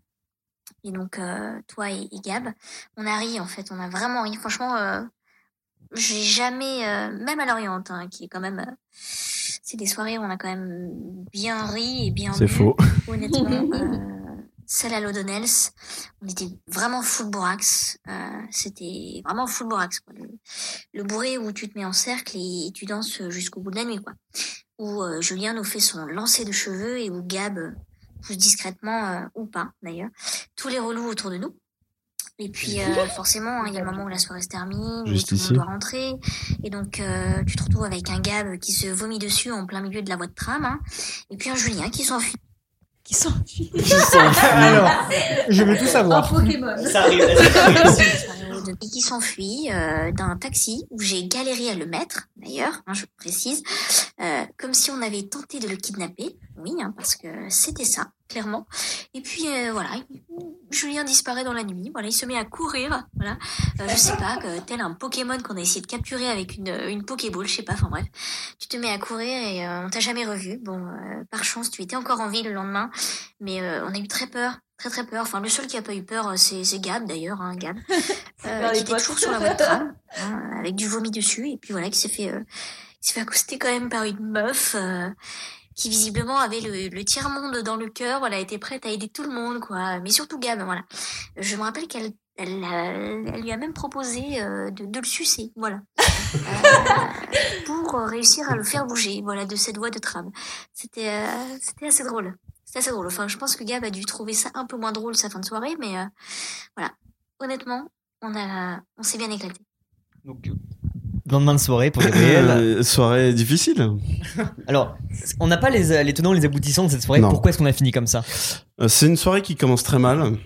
Et donc euh, toi et, Gab, on a ri en fait, on a vraiment ri. Franchement, euh, j'ai jamais, euh, même à l'Orient, hein, qui est quand même, c'est des soirées où on a quand même bien ri et bien C'est faux. Honnêtement, euh, celle à l'O'Donnell's, on était vraiment full bourrax. Euh, C'était vraiment full bourrax. Quoi. Le, le bourré où tu te mets en cercle et, tu danses jusqu'au bout de la nuit. quoi. Où euh, Julien nous fait son lancer de cheveux et où Gab pousse discrètement, euh, ou pas d'ailleurs, tous les relous autour de nous. Et puis euh, forcément, hein, il y a le moment où la soirée se termine, où tout le monde doit rentrer. Et donc euh, tu te retrouves avec un Gab qui se vomit dessus en plein milieu de la voie de tram. hein. et puis un Julien qui s'enfuit. Qui s'enfuit. Alors, je veux tout Un savoir. Pokémon. Ça arrive. et qui s'enfuit euh, d'un taxi où j'ai galéré à le mettre, d'ailleurs, hein, je précise, euh, comme si on avait tenté de le kidnapper. Oui, hein, parce que c'était ça, clairement. Et puis euh, voilà, Julien disparaît dans la nuit. Voilà, il se met à courir. Voilà, je sais pas, tel un Pokémon qu'on a essayé de capturer avec une une Pokéball, je sais pas. Enfin bref, tu te mets à courir et on t'a jamais revu. Bon, par chance, tu étais encore en vie le lendemain, mais on a eu très peur. Très très peur. Enfin, le seul qui a pas eu peur, euh, c'est c'est Gab d'ailleurs, hein, Gab, euh, qui était toujours sur la voie de tram, hein, avec du vomi dessus, et puis voilà, qui s'est fait, euh, qui s'est fait accoster quand même par une meuf euh, qui visiblement avait le, le tiers monde dans le cœur. Voilà, était prête à aider tout le monde, quoi. Mais surtout Gab, voilà. Je me rappelle qu'elle elle, a- elle lui a même proposé euh, de, de le sucer, voilà, Euh, pour euh, réussir à le faire bouger, voilà, de cette voie de tram. C'était, euh, c'était assez drôle. C'était assez drôle. Enfin, je pense que Gab a dû trouver ça un peu moins drôle sa fin de soirée, mais euh, voilà. Honnêtement, on a, on s'est bien éclaté. Donc, lendemain de soirée pour Gabriel. Euh, soirée difficile. Alors, on n'a pas les, les tenants, les aboutissants de cette soirée. Non. Pourquoi est-ce qu'on a fini comme ça? Euh, C'est une soirée qui commence très mal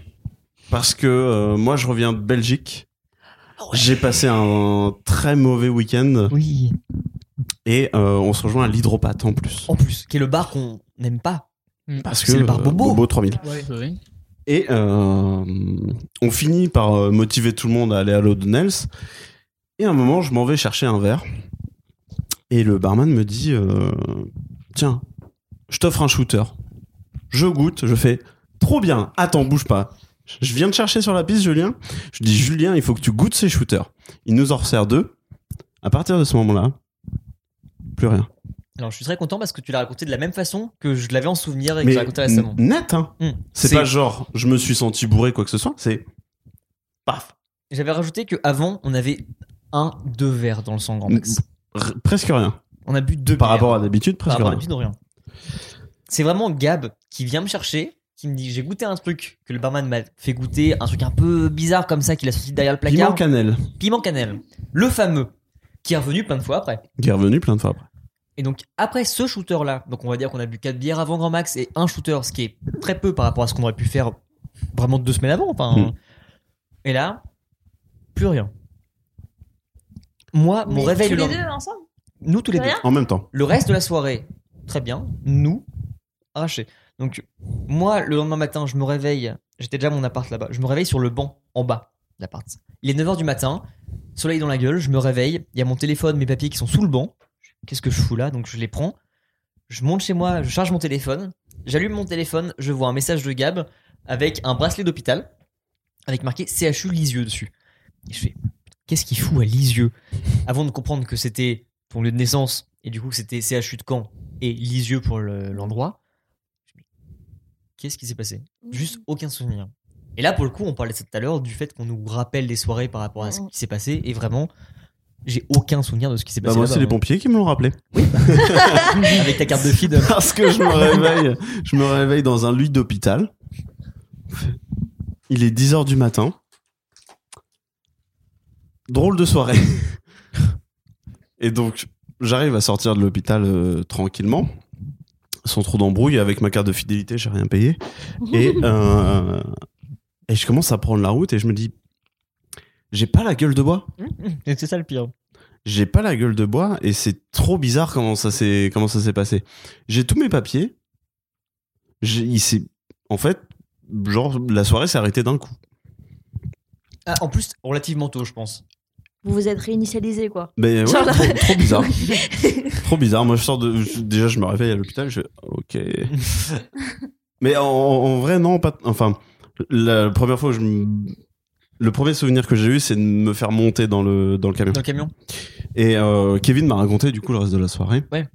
parce que euh, moi je reviens de Belgique. J'ai passé un très mauvais week-end Oui. et euh, on se rejoint à l'hydropathe en plus. En plus, qui est le bar qu'on n'aime pas. Parce c'est le bar euh, Bobo. 3000. Ouais, ouais. Et euh, on finit par euh, motiver tout le monde à aller à l'O'Donnell's. Et à un moment, je m'en vais chercher un verre. Et le barman me dit euh, Tiens, je t'offre un shooter. Je goûte, je fais Trop bien, attends, bouge pas. Je viens de chercher sur la piste, Julien. Je dis Julien, il faut que tu goûtes ces shooters. Il nous en resserre deux. À partir de ce moment-là, plus rien. Alors, je suis très content parce que tu l'as raconté de la même façon que je l'avais en souvenir et que Mais j'ai raconté récemment. net, hein. Hmm. C'est pas genre je me suis senti bourré, quoi que ce soit. C'est paf. J'avais rajouté que avant on avait un, deux verres dans le sang grand max. R- presque rien. On a bu deux Par bières. rapport à d'habitude, presque rien. d'habitude, rien. C'est vraiment Gab qui vient me chercher, qui me dit j'ai goûté un truc que le barman m'a fait goûter, un truc un peu bizarre comme ça qu'il a sorti derrière le placard. Piment cannelle, Piment cannelle. Le fameux, qui est revenu plein de fois après. qui est revenu plein de fois après. Et donc après ce shooter là, donc on va dire qu'on a bu quatre bières avant Grand Max et un shooter, ce qui est très peu par rapport à ce qu'on aurait pu faire vraiment deux semaines avant. Enfin, Hmm. et là, plus rien. Moi, mon Mais réveil tous le les lendemain- deux ensemble nous tous les deux. Rien En même temps. Le reste de la soirée, très bien. Nous, arraché. Donc, moi, le lendemain matin, je me réveille. J'étais déjà à mon appart là-bas. Je me réveille sur le banc, en bas de l'appart. Il est 9h du matin, soleil dans la gueule. Je me réveille. Il y a mon téléphone, mes papiers qui sont sous le banc. Qu'est-ce que je fous là? Donc, je les prends. Je monte chez moi, je charge mon téléphone. J'allume mon téléphone. Je vois un message de Gab avec un bracelet d'hôpital avec marqué CHU Lisieux dessus. Et je fais Qu'est-ce qu'il fout à Lisieux? Avant de comprendre que c'était ton lieu de naissance et du coup que c'était CHU de Caen et Lisieux pour le- l'endroit. Qu'est-ce qui s'est passé? Juste aucun souvenir. Et là, pour le coup, on parlait de ça tout à l'heure du fait qu'on nous rappelle des soirées par rapport à ce qui s'est passé et vraiment, j'ai aucun souvenir de ce qui s'est Bah, passé. moi, c'est les pompiers qui me l'ont rappelé. Avec ta carte de feed. Parce que je me réveille, je me réveille dans un lit d'hôpital. Il est 10h du matin. Drôle de soirée. Et donc, j'arrive à sortir de l'hôpital euh, tranquillement, sans trop d'embrouille. Avec ma carte de fidélité, j'ai rien payé. Et, euh, et je commence à prendre la route et je me dis, j'ai pas la gueule de bois. c'est ça le pire. J'ai pas la gueule de bois et c'est trop bizarre comment ça s'est comment ça s'est passé. J'ai tous mes papiers. J'ai il s'est en fait genre la soirée s'est arrêtée d'un coup. Ah, en plus, relativement tôt, je pense. Vous vous êtes réinitialisé quoi. Mais ouais, Genre- trop, trop bizarre. trop bizarre. Moi je sors de je- déjà je me réveille à l'hôpital, je fais OK. Mais en, en vrai non pas enfin la première fois que je me- le premier souvenir que j'ai eu c'est de me faire monter dans le dans le camion. Dans le camion. Et euh, Kevin m'a raconté du coup le reste de la soirée. Ouais.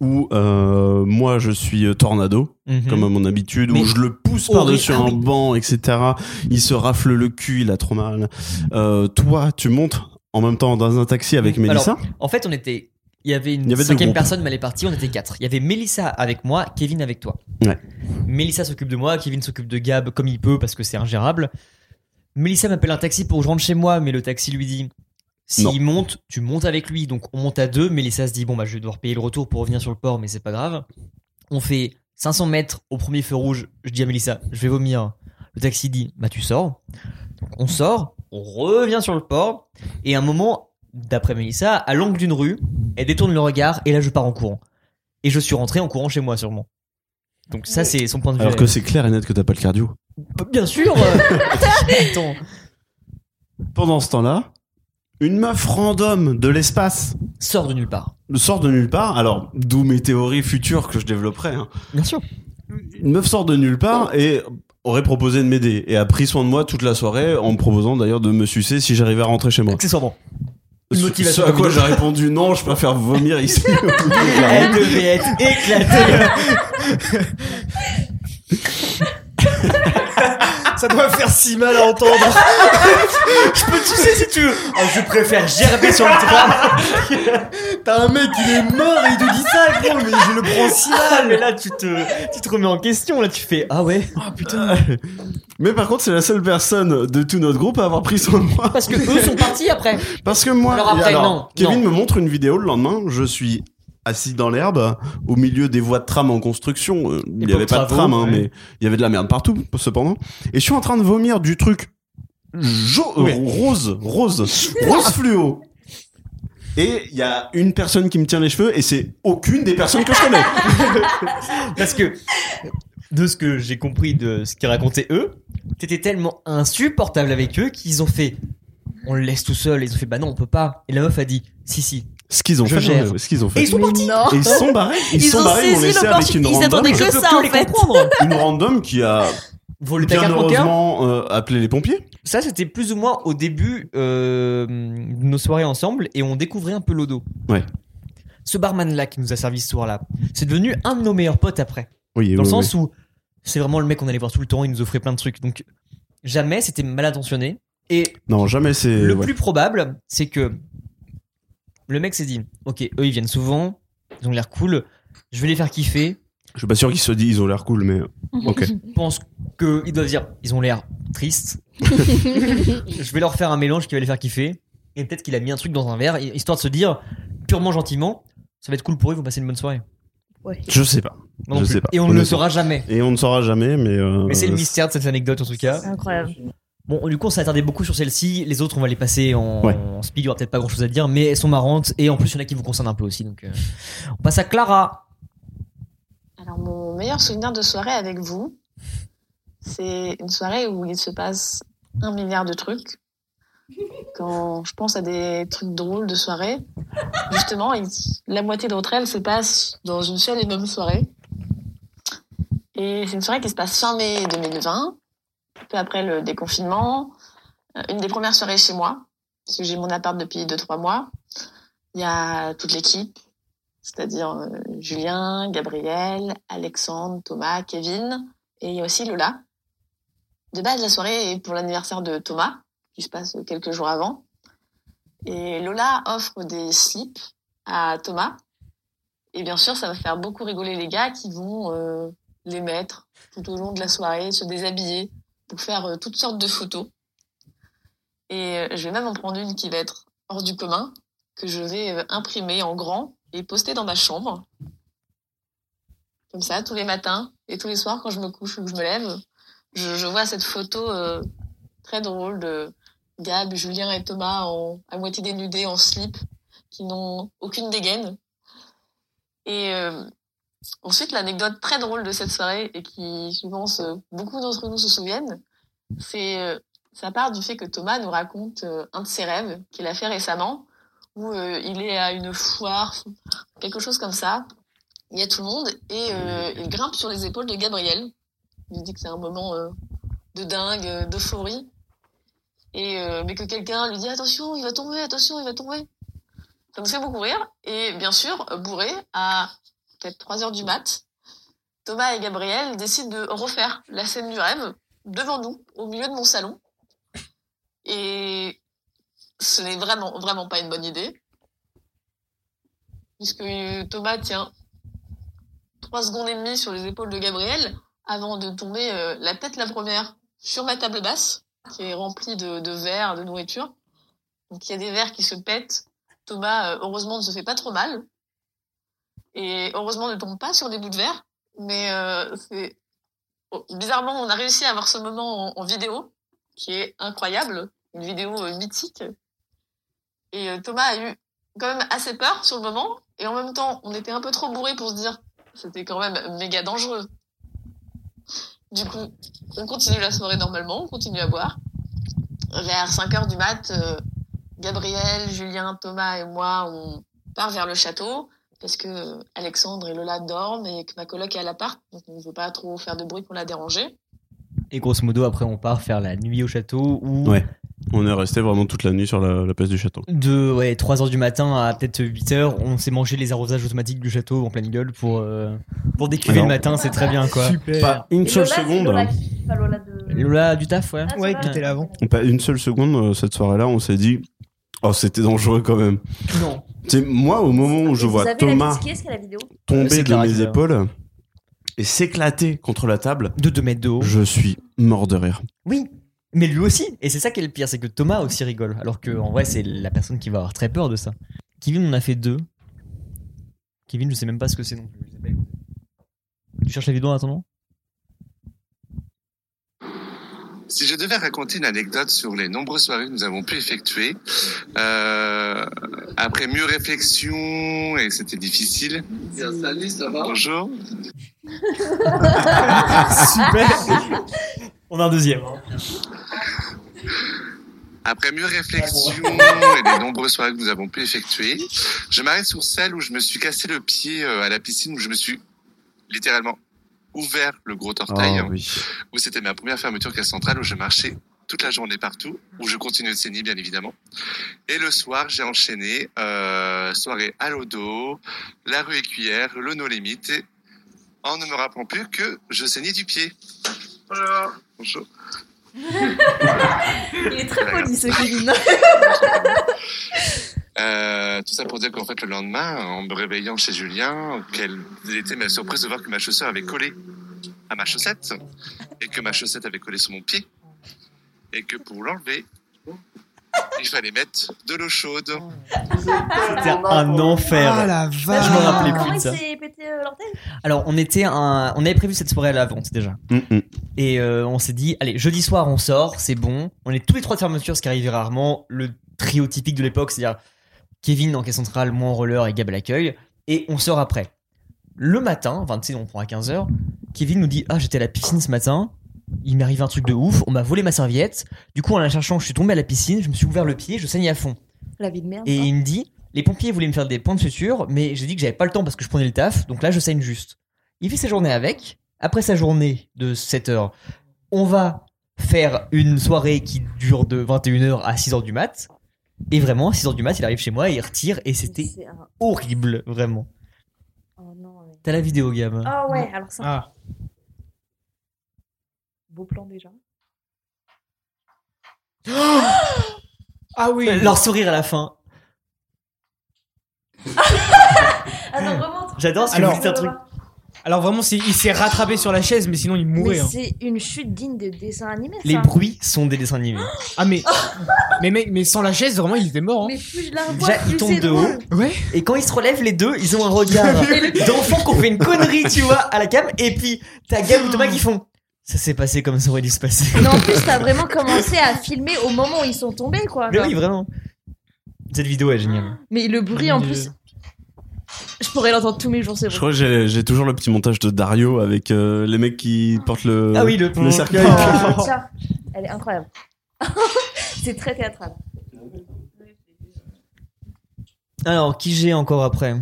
Où euh, moi je suis euh, tornado, Mhm. comme à mon habitude, Mais où je le pousse par-dessus un banc, etc. Il se rafle le cul, il a trop mal. Euh, toi, tu montes en même temps dans un taxi avec Alors, Mélissa. En fait, on était. Il y avait une y avait cinquième personne, mais elle est partie. On était quatre. Il y avait Mélissa avec moi, Kevin avec toi. Ouais. Mélissa s'occupe de moi, Kevin s'occupe de Gab comme il peut parce que c'est ingérable. Mélissa m'appelle un taxi pour que je rentre chez moi, mais le taxi lui dit s'il monte, tu montes avec lui. Donc on monte à deux. Mélissa se dit bon bah je vais devoir payer le retour pour revenir sur le port, mais c'est pas grave. On fait 500 mètres au premier feu rouge. Je dis à Mélissa, je vais vomir. Le taxi dit bah tu sors. Donc on sort, on revient sur le port et à un moment, d'après Mélissa, à l'angle d'une rue, elle détourne le regard et là je pars en courant. Et je suis rentré en courant chez moi sûrement. Donc ça c'est son point de vue. Alors que c'est clair et net que t'as pas le cardio. Bien sûr. euh, Attends. Pendant ce temps-là, une meuf random de l'espace Sors de nulle part. sort de nulle part. Alors, d'où mes théories futures que je développerai. hein. Bien sûr. Une meuf sort de nulle part et aurait proposé de m'aider et a pris soin de moi toute la soirée en me proposant d'ailleurs de me sucer si j'arrivais à rentrer chez moi. Accessoirement. Une Ce- motivation Ce à quoi j'ai répondu non, je préfère vomir ici. Elle devait être éclatée. Ça doit faire si mal à entendre. je peux te sucer si tu veux. Oh, je préfère gerber sur le tram. T'as un mec, il est mort et il te dit ça, gros, mais je le prends si mal. Mais là, tu te, tu te remets en question, là, tu fais, ah ouais. Ah putain. Mais par contre, c'est la seule personne de tout notre groupe à avoir pris soin de moi. Parce que eux sont partis après. Parce que moi, Alors après, non, Kevin non. me montre une vidéo le lendemain. Je suis assis dans l'herbe, au milieu des voies de tram en construction. Euh, Il n'y avait pas de tram, hein, ouais. mais il y avait de la merde partout, cependant. Et je suis en train de vomir du truc jo- euh, Ouais. rose, rose, rose fluo. Et il y a une personne qui me tient les cheveux, et c'est aucune des personnes que je connais. Parce que, de ce que j'ai compris de ce qu'ils racontaient eux, t'étais tellement insupportable avec eux qu'ils ont fait, on le laisse tout seul. Et ils ont fait, bah non, on peut pas. Et la meuf a dit, si, si. Ce qu'ils ont Je fait, gère. ce qu'ils ont Et ils sont partis. non. Et ils sont barrés. Ils, Ils sont ont barrés, ils laissé avec une ils random. attendaient que ça, en fait. Une random qui a le bien heureusement euh, appelé les pompiers. Ça, c'était plus ou moins au début euh, de nos soirées ensemble et on découvrait un peu l'odo. Ouais. Ce barman-là qui nous a servi ce soir-là, c'est devenu un de nos meilleurs potes après. Oui, Dans oui, le oui. sens où c'est vraiment le mec qu'on allait voir tout le temps, il nous offrait plein de trucs. Donc jamais c'était mal intentionné. Et Non, jamais c'est. le ouais. plus probable, c'est que le mec s'est dit, ok, eux ils viennent souvent, ils ont l'air cool, je vais les faire kiffer. Je suis pas sûr qu'ils se disent ils ont l'air cool, mais ok. Je pense qu'ils doivent dire, ils ont l'air tristes. je vais leur faire un mélange qui va les faire kiffer. Et peut-être qu'il a mis un truc dans un verre, histoire de se dire, purement gentiment, ça va être cool pour eux, ils vont passer une bonne soirée. Ouais. Je sais pas. Moi non Je plus. sais pas, Et on ne le saura jamais. Et on ne saura jamais, mais. euh, Mais c'est le mystère de cette anecdote en tout cas. Incroyable. Bon, du coup, on s'est attardé beaucoup sur celle-ci. Les autres, on va les passer en, Ouais. en speed. Il y aura peut-être pas grand-chose à dire, mais elles sont marrantes. Et en plus, il y en a qui vous concernent un peu aussi. Donc, euh, on passe à Clara. Alors, mon meilleur souvenir de soirée avec vous, c'est une soirée où il se passe un milliard de trucs. Quand je pense à des trucs drôles de soirée, justement, il- la moitié d'entre elles se passent dans une seule et même soirée. Et c'est une soirée qui se passe fin mai 2020, peu après le déconfinement. Euh, Une des premières soirées chez moi, parce que j'ai mon appart depuis 2-3 mois. Il y a toute l'équipe, c'est-à-dire euh, Julien, Gabriel, Alexandre, Thomas, Kevin, et il y a aussi Lola. De base, la soirée est pour l'anniversaire de Thomas, qui se passe quelques jours avant. Et Lola offre des slips à Thomas. Et bien sûr, ça va faire beaucoup rigoler les gars qui vont euh, les mettre tout au long de la soirée, se déshabiller pour faire euh, toutes sortes de photos. Et euh, je vais même en prendre une qui va être hors du commun, que je vais euh, imprimer en grand et poster dans ma chambre. Comme ça, tous les matins et tous les soirs quand je me couche ou que je me lève, je, je vois cette photo euh, très drôle de Gab, Julien et Thomas en, à moitié dénudés en slip, qui n'ont aucune dégaine. Et euh, ensuite, l'anecdote très drôle de cette soirée et qui, je pense, beaucoup d'entre nous se souviennent, c'est euh, ça part du fait que Thomas nous raconte euh, un de ses rêves qu'il a fait récemment, où euh, il est à une foire, quelque chose comme ça. Il y a tout le monde et il grimpe sur les épaules de Gabriel. Il dit que c'est un moment de dingue, d'euphorie. Et mais que quelqu'un lui dit attention, il va tomber, attention, il va tomber. Ça me fait beaucoup rire. Et bien sûr, bourré à peut-être 3 heures du mat, Thomas et Gabriel décident de refaire la scène du rêve devant nous, au milieu de mon salon. Et ce n'est vraiment, vraiment pas une bonne idée. Puisque Thomas tient trois secondes et demie sur les épaules de Gabriel avant de tomber euh, la tête la première sur ma table basse, qui est remplie de, de verres, de nourriture. Donc il y a des verres qui se pètent. Thomas, euh, heureusement, ne se fait pas trop mal. Et heureusement, ne tombe pas sur des bouts de verre. Mais euh, oh, bizarrement, on a réussi à avoir ce moment en, vidéo, qui est incroyable, une vidéo euh, mythique. Et euh, Thomas a eu quand même assez peur sur le moment, et en même temps, on était un peu trop bourré pour se dire c'était quand même méga dangereux. Du coup, on continue la soirée normalement, on continue à boire. Vers 5 heures du mat, Gabriel, Julien, Thomas et moi, on part vers le château parce que Alexandre et Lola dorment et que ma coloc est à l'appart, donc on ne veut pas trop faire de bruit pour la déranger. Et grosso modo, après, on part faire la nuit au château où Ouais. On est resté vraiment toute la nuit sur la, la place du château. de ouais, 3 heures du matin à peut-être 8 heures, on s'est mangé les arrosages automatiques du château en pleine gueule pour, euh, pour décuver Alors. le matin, c'est très bien quoi. Super. Pas une Et seule Lola, seconde. Lola hein. qui- Lola de- Lola du taf, ouais. Ah, Ouais, qui était là avant. Pas une seule seconde, euh, cette soirée-là, on s'est dit, oh, c'était dangereux quand même. Non. Moi au moment où je vois Thomas tomber de mes épaules et s'éclater contre la table, De 2 mètres de haut. je suis mort de rire. Oui, mais lui aussi. Et c'est ça qui est le pire, c'est que Thomas aussi rigole. Alors que en vrai, c'est la personne qui va avoir très peur de ça. Kevin en a fait deux. Kevin, je sais même pas ce que c'est non plus. Tu cherches la vidéo en attendant? Si je devais raconter une anecdote sur les nombreuses soirées que nous avons pu effectuer, euh, après mieux réflexion, et c'était difficile. Salut, ça va? Bonjour. Super On a un deuxième. hein. Après mieux réflexion et les nombreuses soirées que nous avons pu effectuer, je m'arrête sur celle où je me suis cassé le pied euh, à la piscine, où je me suis littéralement ouvert le gros orteil. Oh, oui. où c'était ma première fermeture caisse centrale, où je marchais toute la journée partout, où je continuais de saigner, bien évidemment. Et le soir, j'ai enchaîné euh, soirée à l'Odo, la rue Écuyère, le No Limit, et en ne me rappelant plus que je saignais du pied. Voilà. Bonjour. Il est très poli ce Kevin. Euh, tout ça pour dire qu'en fait, le lendemain, en me réveillant chez Julien, quelle était ma surprise de voir que ma chaussure avait collé à ma chaussette, et que ma chaussette avait collé sur mon pied, et que pour l'enlever, il fallait mettre de l'eau chaude. C'était un enfer. Ah la Je me vache. rappelais plus de ça. euh, Alors, on était un, on avait prévu cette soirée à l'avance déjà. Mm, mm. Et euh, on s'est dit, allez, jeudi soir, on sort, c'est bon. On est tous les trois de fermeture, ce qui arrivait rarement. Le trio typique de l'époque, c'est-à-dire Kevin en caisse centrale, moi en roller et Gab à l'accueil. Et on sort après. Le matin, enfin, tu sais, on prend à 15h. Kevin nous dit, ah, j'étais à la piscine ce matin. Il m'est arrivé un truc de ouf. On m'a volé ma serviette. Du coup, en la cherchant, je suis tombé à la piscine. Je me suis ouvert le pied. Je saignais à fond. La vie de merde. Et ça. il me dit, les pompiers voulaient me faire des points de suture, mais j'ai dit que j'avais pas le temps parce que je prenais le taf, donc là je saigne juste. Il fait sa journée avec. Après sa journée de 7 heures, on va faire une soirée qui dure de 21h à 6h du mat. Et vraiment, à 6h du mat, il arrive chez moi et il retire, et c'était un- horrible, vraiment. Oh non. ouais. T'as la vidéo, Gab. Ah ouais, alors ça. Ah. Beau plan déjà. Ah oui. Leur sourire à la fin. Ah non, remonte. J'adore ce que Alors- vous dites un truc. Alors vraiment, c'est- il s'est rattrapé sur la chaise, mais sinon il Mais mourait. hein. c'est une chute digne de dessin animé. Les ça. bruits sont des dessins animés. Ah mais, mais mec, mais sans la chaise, vraiment, il était mort. hein. Mais plus je la revois, Déjà, plus ils tombent c'est de drôle. Ouais. Et quand ils se relèvent, les deux, ils ont un regard d'enfants qui ont fait une connerie, tu vois, à la cam. Et puis, t'as Gab ou Thomas qui font. Ça s'est passé comme ça aurait dû se passer. Mais en plus, t'as vraiment commencé à filmer au moment où ils sont tombés, quoi. Mais genre. oui, vraiment. Cette vidéo est géniale. Mais le bruit, en plus, je pourrais l'entendre tous mes jours, c'est Je bon. crois que j'ai j'ai toujours le petit montage de Dario avec euh, les mecs qui portent le, Ah oui, le- le cercueil. Ah, tiens, elle est incroyable. c'est très théâtral. Alors, qui j'ai encore après?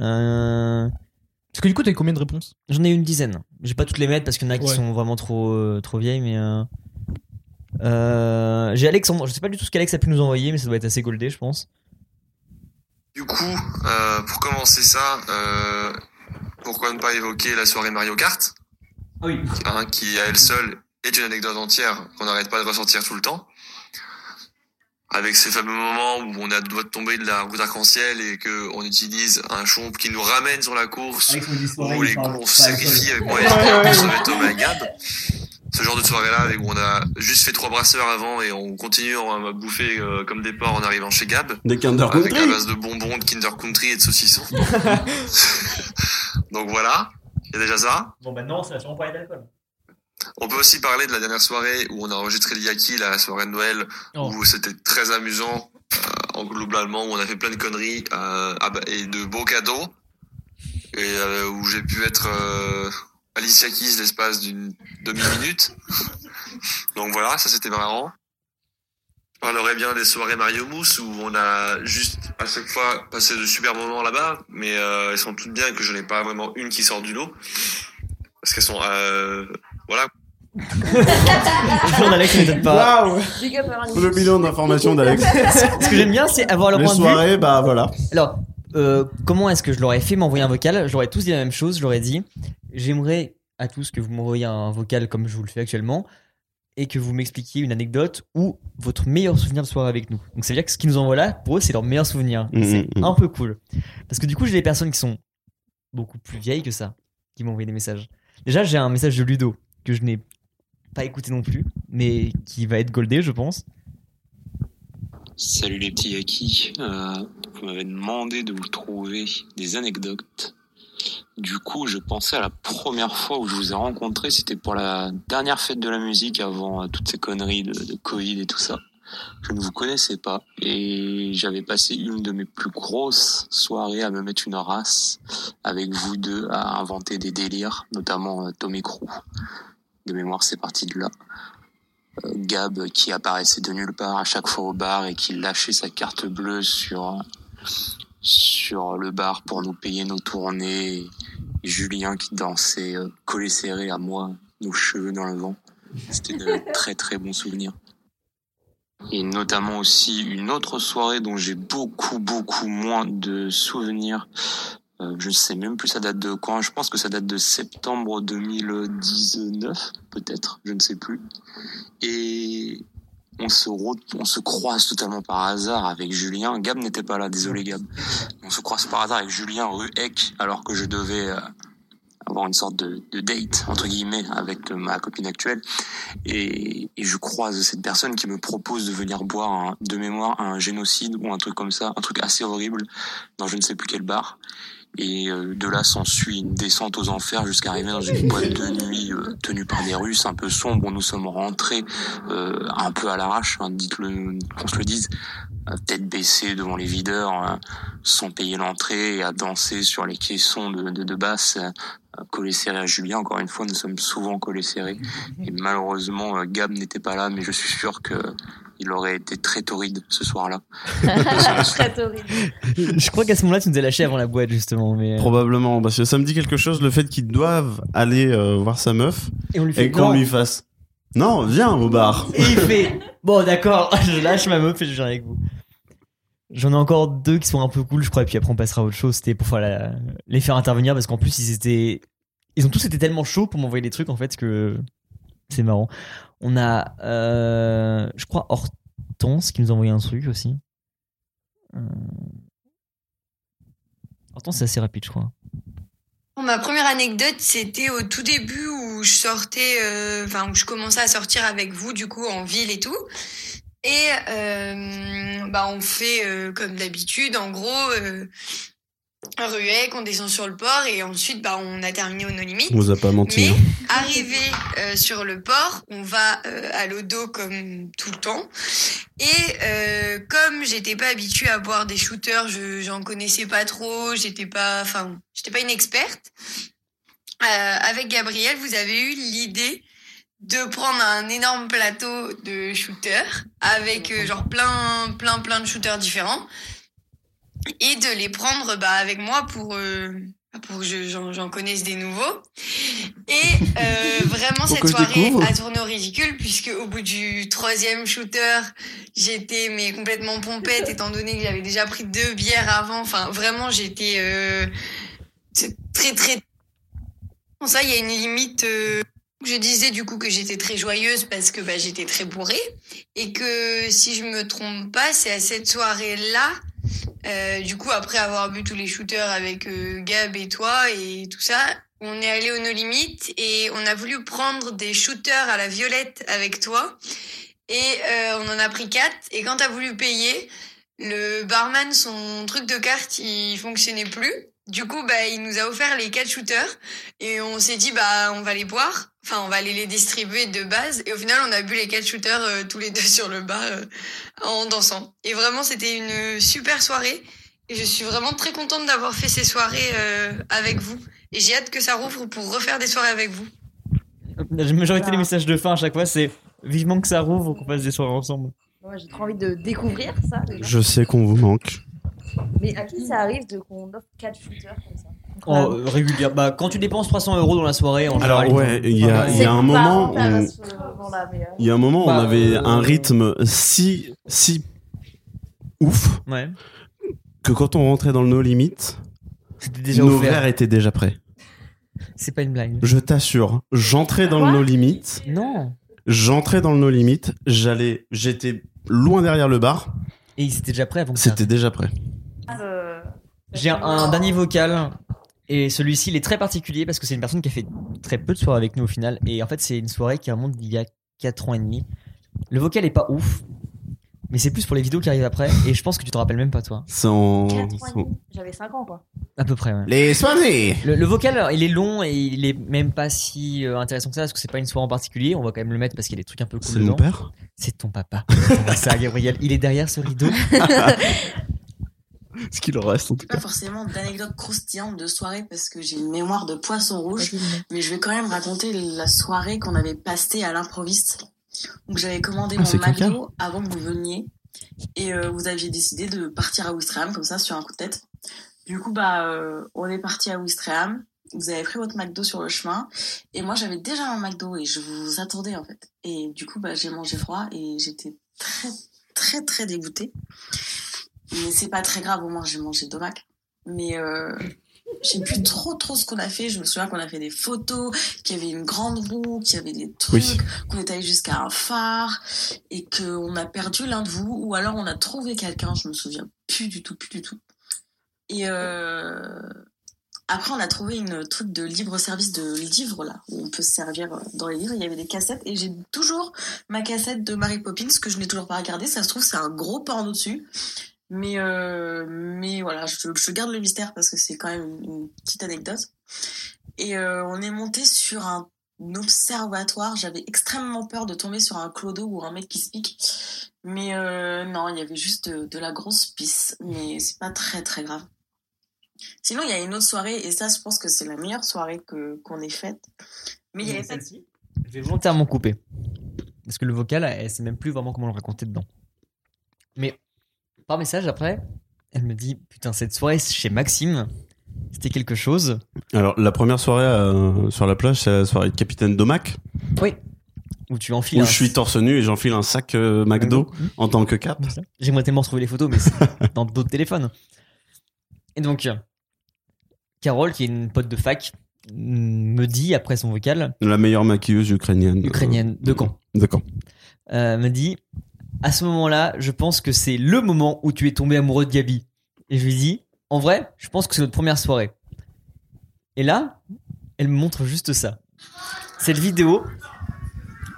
Euh... Parce que du coup, t'as eu combien de réponses? J'en ai une dizaine. Je vais pas toutes les mettre parce qu'il y en a qui Ouais. sont vraiment trop, euh, trop vieilles, mais. Euh... euh, J'ai Alexandre. Je sais pas du tout ce qu'Alex a pu nous envoyer, mais ça doit être assez goldé, je pense. Du coup, euh, pour commencer ça, euh, pourquoi ne pas évoquer la soirée Mario Kart, Oui. hein, qui à elle seule est une anecdote entière qu'on n'arrête pas de ressortir tout le temps. Avec ces fameux moments où on a doigt de tomber de la route arc-en-ciel et que on utilise un chomp qui nous ramène sur la course, où les on se sacrifie avec moi et Gab pour sauver Thomas et Gab. Ce genre de soirée-là, où on a juste fait trois brasseurs avant et on continue à bouffer euh, comme des porcs en arrivant chez Gab. Des Kinder Avec Country. à base de bonbons, de Kinder Country et de saucissons. Donc voilà, il y a déjà ça. Bon, bah non, ça va sûrement parler d'alcool. On peut aussi parler de la dernière soirée où on a enregistré le Yaki, la soirée de Noël, Oh. où c'était très amusant, euh, en globalement, où on a fait plein de conneries euh, ah bah, et de beaux cadeaux, et euh, où j'ai pu être euh, Alicia Keys l'espace d'une demi-minute. Donc voilà, ça c'était marrant. Je parlerai bien des soirées Mario Mousse où on a juste à chaque fois passé de super moments là-bas, mais euh, elles sont toutes bien que je n'ai pas vraiment une qui sort du lot. Parce qu'elles sont... Euh, voilà, Le ne m'étonne pas. Arnie. Le bilan d'information d'Alex. Ce que j'aime bien, c'est avoir leur Les point de vue. soirées, bah voilà. Alors, euh, comment est-ce que je l'aurais fait m'envoyer un vocal? Ai tous dit la même chose. Ai dit j'aimerais à tous que vous m'envoyiez un vocal comme je vous le fais actuellement. et que vous m'expliquiez une anecdote ou votre meilleur souvenir de soirée avec nous. Donc ça veut dire que ce qu'ils nous envoient là, pour eux, c'est leur meilleur souvenir. Mhm, C'est un peu cool. Parce que du coup, j'ai des personnes qui sont beaucoup plus vieilles que ça, qui m'ont envoyé des messages. Déjà, j'ai un message de Ludo que je n'ai pas écouté non plus, mais qui va être goldé, je pense. Salut les petits Yaki. Euh, vous m'avez demandé de vous trouver des anecdotes. Du coup, je pensais à la première fois où je vous ai rencontré, c'était pour la dernière fête de la musique avant euh, toutes ces conneries de, Covid et tout ça. Je ne vous connaissais pas et j'avais passé une de mes plus grosses soirées à me mettre une race avec vous deux à inventer des délires, notamment euh, Tommy Crew. De mémoire, c'est parti de là. Gab qui apparaissait de nulle part à chaque fois au bar et qui lâchait sa carte bleue sur sur le bar pour nous payer nos tournées. Et Julien qui dansait euh, collé serré à moi nos cheveux dans le vent. C'était de très très bons souvenirs. Et notamment aussi une autre soirée dont j'ai beaucoup beaucoup moins de souvenirs euh, je sais même plus ça date de quand je pense que ça date de septembre 2019 peut-être je ne sais plus et on se, croise totalement par hasard avec Julien. Gab n'était pas là, désolé Gab. On se croise par hasard avec Julien rue Eck, alors que je devais euh, avoir une sorte de, date, entre guillemets, avec euh, ma copine actuelle. Et, je croise cette personne qui me propose de venir boire de mémoire un génocide ou un truc comme ça, un truc assez horrible, dans je ne sais plus quel bar. Et euh, de là s'ensuit une descente aux enfers jusqu'à arriver dans une boîte de nuit euh, tenue par des Russes un peu sombre où nous sommes rentrés euh, un peu à l'arrache, hein, dites-le, qu'on se le dise, tête baissée devant les videurs, euh, sans payer l'entrée et à danser sur les caissons de, de, de basse, collés serrés à Julien. Encore une fois, nous sommes souvent collés serrés. Et malheureusement, Gab n'était pas là, mais je suis sûr que il aurait été très torride ce soir-là. Très torride. Je crois qu'à ce moment-là, tu nous as lâché avant la boîte, justement. Mais... euh, Probablement, parce que ça me dit quelque chose, le fait qu'ils doivent aller euh, voir sa meuf Et qu'on lui fasse Non, viens au bar. Et il fait Bon, d'accord, je lâche ma meuf et je viens avec vous. J'en ai encore deux qui sont un peu cool, je crois, et puis après on passera à autre chose. C'était pour faire la- les faire intervenir parce qu'en plus ils étaient. Ils ont tous été tellement chauds pour m'envoyer des trucs en fait que c'est marrant. On a, euh, je crois, Hortense qui nous a envoyé un truc aussi. Euh... Hortense, c'est assez rapide, je crois. Ma première anecdote, c'était au tout début où je sortais, euh, où je commençais à sortir avec vous, du coup en ville et tout. Et bah on fait comme d'habitude, en gros, euh, un ruec, on descend sur le port et ensuite bah on a terminé au No Limit. On vous a pas menti. Mais hein. arrivé euh, sur le port, on va euh, à l'odo comme tout le temps. Et euh, comme j'étais pas habituée à boire des shooters, je j'en connaissais pas trop, j'étais pas, enfin, j'étais pas une experte. Avec Gabriel, vous avez eu l'idée de prendre un énorme plateau de shooters avec genre plein, plein, plein de shooters différents et de les prendre bah, avec moi pour euh, pour que je- j'en j'en connaisse des nouveaux. Et euh, vraiment, cette je soirée a tourné au ridicule, puisque au bout du troisième shooter, j'étais mais complètement pompette, étant donné que j'avais déjà pris deux bières avant. Enfin, vraiment, j'étais euh, très, très... Bon, ça, il y a une limite... euh, je disais du coup que j'étais très joyeuse parce que bah, j'étais très bourrée et que si je me trompe pas, c'est à cette soirée-là euh, du coup, après avoir bu tous les shooters avec euh, Gab et toi et tout ça, on est allé au No Limit et on a voulu prendre des shooters à la violette avec toi. Et euh, on en a pris quatre. Et quand t'as voulu payer, le barman, son truc de carte, il fonctionnait plus. Du coup, bah, il nous a offert les quatre shooters et on s'est dit, bah, on va les boire. Enfin, on va aller les distribuer de base. Et au final, on a bu les quatre shooters euh, tous les deux sur le bar euh, en dansant. Et vraiment, c'était une super soirée. Et je suis vraiment très contente d'avoir fait ces soirées euh, avec vous. Et j'ai hâte que ça rouvre pour refaire des soirées avec vous. La majorité des messages de fin à chaque fois, c'est vivement que ça rouvre, qu'on fasse des soirées ensemble. Moi, j'ai trop envie de découvrir ça. déjà. Je sais qu'on vous manque. Mais à qui ça arrive de qu'on offre 4 shooters comme ça? En euh, régulière. Bah, quand tu dépenses 300 euros dans la soirée, en Alors, général, ouais, il y a- ont- il y a un moment euh, Il y a un moment, Bah, on avait euh, un rythme si, si ouf Ouais. que quand on rentrait dans le No Limit, C'était déjà nos offert. verres étaient déjà prêts. C'est pas une blague. Je t'assure, j'entrais dans le No Limit, Non. J'entrais dans le no limit, j'allais, j'étais loin derrière le bar. Et il s'était déjà prêt avant que ça C'était déjà prêt. Euh, J'ai un, un dernier vocal et celui-ci il est très particulier parce que c'est une personne qui a fait très peu de soirées avec nous au final et en fait c'est une soirée qui remonte d'il y a 4 ans et demi. Le vocal est pas ouf, mais c'est plus pour les vidéos qui arrivent après et je pense que tu te rappelles même pas toi. Sans. quatre ans et demi. J'avais 5 ans, quoi. À peu près. Ouais. Les soirées Le, le vocal il est long et il est même pas si euh, intéressant que ça parce que c'est pas une soirée en particulier. On va quand même le mettre parce qu'il y a des trucs un peu cool C'est mon père C'est ton papa. C'est ça Gabriel. Il est derrière ce rideau. Ce qu'il en reste en tout Pas cas. forcément d'anecdotes croustillantes de soirée parce que j'ai une mémoire de poisson rouge, mais je vais quand même raconter la soirée qu'on avait passée à l'improviste. Donc j'avais commandé Ah, mon. McDo avant que vous veniez et euh, vous aviez décidé de partir à Ouistreham comme ça sur un coup de tête. Du coup bah euh, on est parti à Ouistreham. Vous avez pris votre McDo sur le chemin et moi j'avais déjà un McDo et je vous attendais en fait. Et du coup bah j'ai mangé froid et j'étais très très très dégoûtée. Mais c'est pas très grave, au moins j'ai mangé deux Mac. Mais euh, je sais plus trop trop ce qu'on a fait. Je me souviens qu'on a fait des photos, qu'il y avait une grande roue, qu'il y avait des trucs, Oui. qu'on est allé jusqu'à un phare et qu'on a perdu l'un de vous, ou alors on a trouvé quelqu'un. Je me souviens plus du tout, plus du tout. Et euh, après, on a trouvé une truc de libre service de livres là, où on peut se servir euh, dans les livres. Il y avait des cassettes et j'ai toujours ma cassette de Mary Poppins que je n'ai toujours pas regardée. Ça se trouve, c'est un gros porno dessus. Mais, euh, mais voilà, je, je garde le mystère parce que c'est quand même une, une petite anecdote. Et euh, on est monté sur un observatoire. J'avais extrêmement peur de tomber sur un clodo ou un mec qui se pique. Mais euh, non, il y avait juste de, de la grosse pisse. Mais c'est pas très très grave. Sinon, il y a une autre soirée, et ça, je pense que c'est la meilleure soirée que qu'on ait faite. Mais il y avait pas de... Je vais volontairement couper. Parce que le vocal, elle sait même plus vraiment comment le raconter dedans. Mais par message après, elle me dit Putain, cette soirée chez Maxime, c'était quelque chose. Alors, la première soirée euh, sur la plage, c'est la soirée de Capitaine Domac. Oui. Où tu enfiles Où un- je suis torse nu et j'enfile un sac euh, McDo McDo. en tant que cap. J'aimerais tellement retrouver les photos, mais c'est dans d'autres téléphones. Et donc, Carole, qui est une pote de fac, me dit après son vocal, La meilleure maquilleuse ukrainienne. ukrainienne, de Caen, De Caen. euh, me dit À ce moment-là, je pense que c'est le moment où tu es tombé amoureux de Gabi. Et je lui dis En vrai, je pense que c'est notre première soirée. Et là, elle me montre juste ça. Cette vidéo,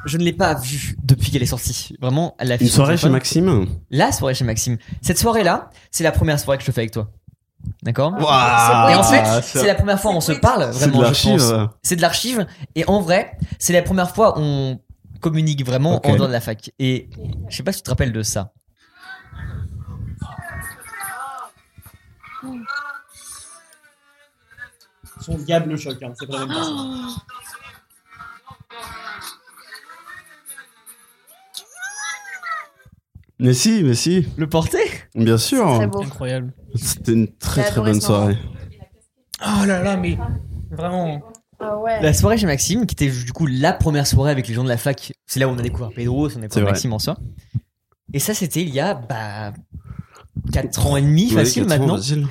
je ne l'ai pas vue depuis qu'elle est sortie. Vraiment, elle a Une soirée chez Maxime La soirée chez Maxime. Cette soirée-là, c'est la première soirée que je fais avec toi. D'accord Waouh Et en fait, Ah, c'est la première fois où on se parle, C'est de vraiment, je l'archive. pense. C'est de l'archive. Et en vrai, c'est la première fois où on communique vraiment en dehors de la fac. Et je sais pas si tu te rappelles de ça. Son Gab le choc, hein, c'est pas la même personne. Mais si, mais si. Le porter? Bien sûr. Très beau. Incroyable. C'était une très très bonne soirée. Oh là là, mais vraiment. Ah ouais. La soirée chez Maxime, qui était du coup la première soirée avec les gens de la fac. C'est là où on a découvert Pedro, on a C'est découvert vrai. Maxime en soi. Et ça, c'était il y a, bah, 4 ans et demi Ouais, facile ans, maintenant. facile.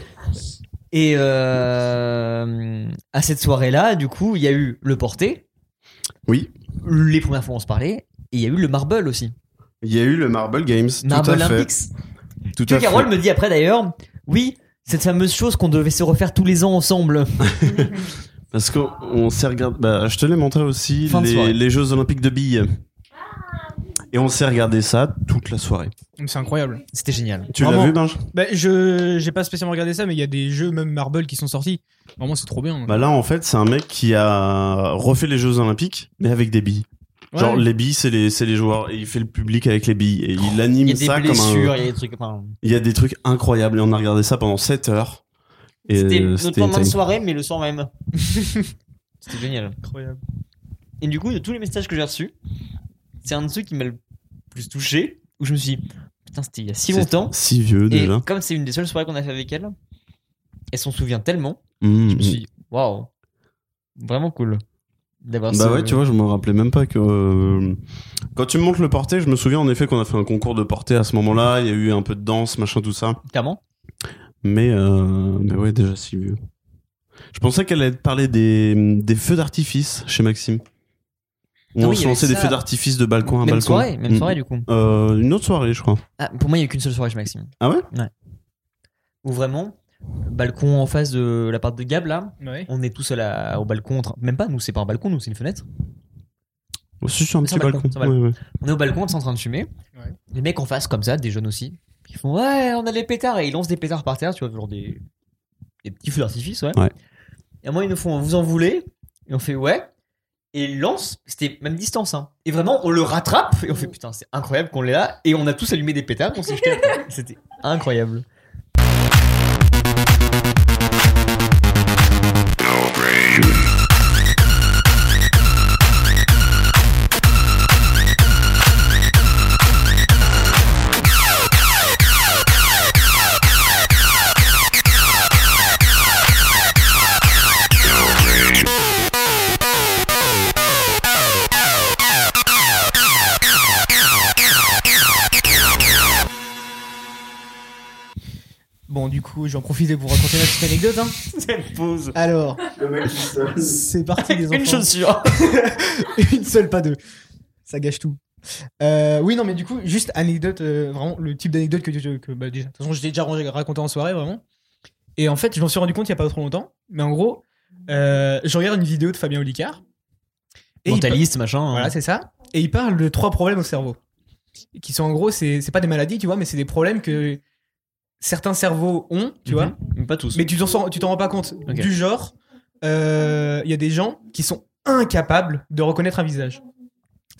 Et euh, à cette soirée-là, du coup, il y a eu le porté. Oui. Les premières fois où on se parlait. Et il y a eu le marble aussi. Il y a eu le Marble Games. Marble tout à fait. Olympics. Tout Que à Carole fait. me dit après d'ailleurs, oui, cette fameuse chose qu'on devait se refaire tous les ans ensemble. Parce qu'on s'est regardé. Bah, je te l'ai montré aussi, Fin de soirée. les, les Jeux Olympiques de billes. Et on s'est regardé ça toute la soirée. C'est incroyable. C'était génial. Tu l'as Vraiment. vu, Binge Bah, je j'ai pas spécialement regardé ça, mais il y a des jeux même Marble qui sont sortis. Vraiment, c'est trop bien. Bah là, en fait, c'est un mec qui a refait les Jeux Olympiques, mais avec des billes. Genre, Ouais. les billes, c'est les, c'est les joueurs. Et il fait le public avec les billes. Et il anime Il y a des ça comme blessures, un. il y a des trucs. Enfin, Il y a des trucs incroyables. Et on a regardé ça pendant 7 heures. C'était euh, notre lendemain de soirée, mais le soir même. c'était génial. Incroyable. Et du coup, de tous les messages que j'ai reçus, c'est un de ceux qui m'a le plus touché, où je me suis dit, putain, c'était il y a si longtemps. Si vieux, Et déjà. comme c'est une des seules soirées qu'on a fait avec elle, elle s'en souvient tellement. Mmh, Je me mmh. suis dit, waouh, vraiment cool Bah ce- ouais, tu vois, je me rappelais même pas que. euh, Quand tu me montres le porté, je me souviens en effet qu'on a fait un concours de porté à ce moment-là. Il y a eu un peu de danse, machin, tout ça. Clairement. Mais, euh... mais ouais, déjà si vieux. Je pensais qu'elle allait te parler des, des feux d'artifice chez Maxime. Où Ah on oui, se y lançait avait des ça. feux d'artifice de balcon à Même balcon. soirée, même Mm. soirée du coup. Euh, une autre soirée, je crois. Ah, pour moi, il y a eu qu'une seule soirée chez Maxime. Ah ouais? Ouais. Où vraiment, balcon en face de l'appart de Gab là, Ouais. on est tous à la- au balcon, en train- même pas, nous c'est pas un balcon, nous c'est une fenêtre. Aussi sur un C'est petit un balcon, balcon. c'est un balcon. Ouais, ouais. On est au balcon, on est en train de fumer. Ouais. Les mecs en face, comme ça, des jeunes aussi, ils font ouais, on a des pétards et ils lancent des pétards par terre, tu vois, genre des, des petits feux d'artifice, ouais. Ouais. Et à moi, ils nous font vous en voulez? Et on fait ouais. Et ils lancent, c'était même distance, hein. Et vraiment, on le rattrape et on fait putain, c'est incroyable qu'on l'ait là. Et on a tous allumé des pétards, on s'est jeté. C'était incroyable. Du coup, j'en profiter pour raconter ma petite anecdote. Hein. Cette pause. Alors, c'est parti les enfants. Une chaussure. Une seule, pas deux. Ça gâche tout. Euh, oui, non, mais du coup, juste anecdote, euh, vraiment le type d'anecdote que, que, que- bah, déjà, de toute façon, je déjà rangé- raconté en soirée, vraiment. Et en fait, je m'en suis rendu compte il y a pas trop longtemps. Mais en gros, euh, je regarde une vidéo de Fabien Olicard. Et il Mentaliste, machin. hein. Voilà, c'est ça. Et il parle de trois problèmes au cerveau. Qui sont en gros, c'est pas des maladies, tu vois, mais c'est des problèmes que certains cerveaux ont, tu vois. Mhm. Pas tous. Mais tu t'en rends pas compte. Du genre, euh, il y a des gens qui sont incapables de reconnaître un visage.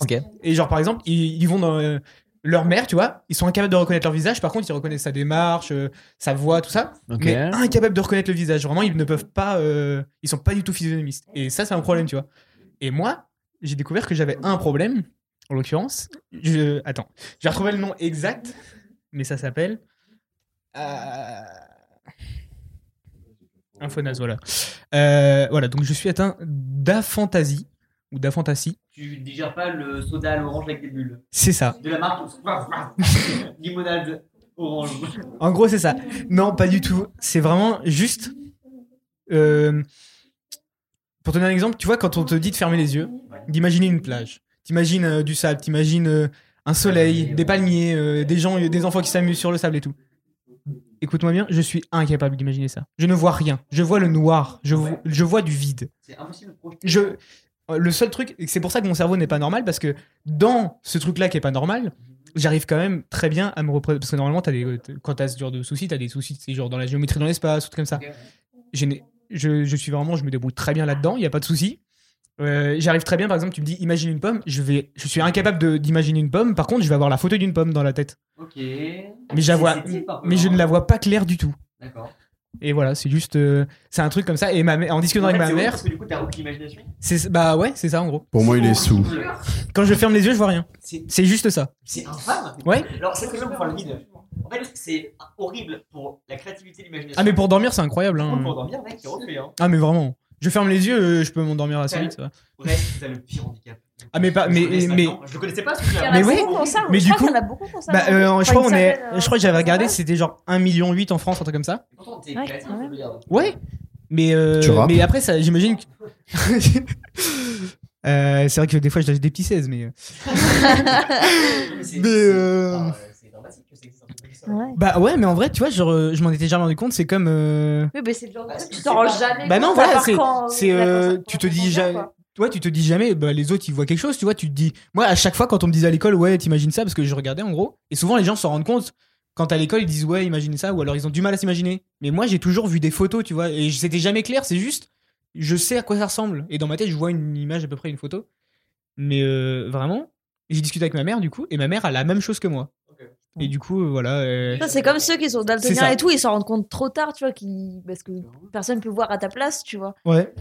Ok. Et genre, par exemple, ils, ils vont dans euh, leur mère, tu vois, ils sont incapables de reconnaître leur visage. Par contre, ils reconnaissent sa démarche, euh, sa voix, tout ça. Ok. Mais incapables de reconnaître le visage. Vraiment, ils ne peuvent pas. euh, ils sont pas du tout physionomistes. Et ça, c'est un problème, tu vois. Et moi, j'ai découvert que j'avais un problème. En l'occurrence, je... attends, j'ai retrouvé le nom exact, mais ça s'appelle. Euh... Infonas, voilà. Euh, voilà, donc je suis atteint d'aphantasie ou d'aphantasie. Tu digères pas le soda à l'orange avec des bulles. C'est ça. De la marque limonade orange. En gros, c'est ça. Non, pas du tout. C'est vraiment juste. euh, pour te donner un exemple, tu vois, quand on te dit de fermer les yeux, d'imaginer une plage. T'imagines euh, du sable, t'imagines un soleil, des palmiers, des gens, des enfants qui s'amusent sur le sable et tout. Écoute-moi bien, je suis incapable d'imaginer ça. Je ne vois rien. Je vois le noir. Je, vois, je vois du vide. C'est impossible de projeter. Je, le seul truc, c'est pour ça que mon cerveau n'est pas normal, parce que dans ce truc-là qui est pas normal, j'arrive quand même très bien à me représenter. Parce que normalement, as des, euh, quand t'as ce genre de soucis, t'as des soucis, c'est genre dans la géométrie dans l'espace, ou trucs comme ça. Je, je suis vraiment, je me débrouille très bien là-dedans, il n'y a pas de souci. Euh, j'arrive très bien, par exemple, tu me dis imagine une pomme, je, vais, je suis incapable de- d'imaginer une pomme, par contre, je vais avoir la photo d'une pomme dans la tête. Ok. Mais, je vois, C'est- c'est mais je ne la vois pas claire du tout. D'accord. Et voilà, c'est juste. euh, c'est un truc comme ça. Et ma, mère- en discutant En fait, avec ma c'est horrible mère. Parce que du coup, t'as aucune imagination. C'est bah ouais, c'est ça en gros. Pour moi, il est sous. Quand je ferme les yeux, je vois rien. C'est- C'est juste ça. C'est infâme. Ouais. Alors, c'est très bien pour faire le vide. En fait, c'est horrible pour la créativité et l'imagination. Ah mais pour dormir, c'est incroyable. Hein. Pour dormir, mec, il refait. Hein. Ah mais vraiment. Je ferme les yeux, euh, je peux m'endormir assez vite. Ça. va. Ouais, t'as le pire handicap. Ah mais pas, Je mais mais. Je le connaissais pas Mais ça. Mais du coup-. Bah, euh, Enfin, je crois on est, euh, je crois que j'avais regardé, c'était genre 1,8 million en France, un truc comme ça. Ouais. Mais euh, mais après ça, j'imagine que. Euh, c'est vrai que des fois je lâche des petits 16 mais. euh, Mais Ouais. Bah ouais, mais en vrai, tu vois, je, re- je m'en étais jamais rendu compte. C'est comme. euh, Oui, mais c'est le genre de truc, tu t'en rends jamais Bah non, voilà, c'est, c'est, euh, tu te dis jamais, toi, tu te dis jamais, bah, les autres ils voient quelque chose, tu vois, tu te dis, moi à chaque fois quand on me disait à l'école, ouais, t'imagines ça, parce que je regardais en gros, et souvent les gens s'en rendent compte quand à l'école ils disent, ouais, imagine ça, ou alors ils ont du mal à s'imaginer. Mais moi j'ai toujours vu des photos, tu vois, et c'était jamais clair, c'est juste, je sais à quoi ça ressemble, et dans ma tête je vois une image à peu près, une photo. Mais euh, vraiment, j'ai discuté avec ma mère du coup, et ma mère a la même chose que moi. Et du coup, euh, voilà. euh, Ça, C'est comme ceux qui sont daltoniens et tout, ils s'en rendent compte trop tard, tu vois, qui... parce que personne peut voir à ta place, tu vois. Ouais.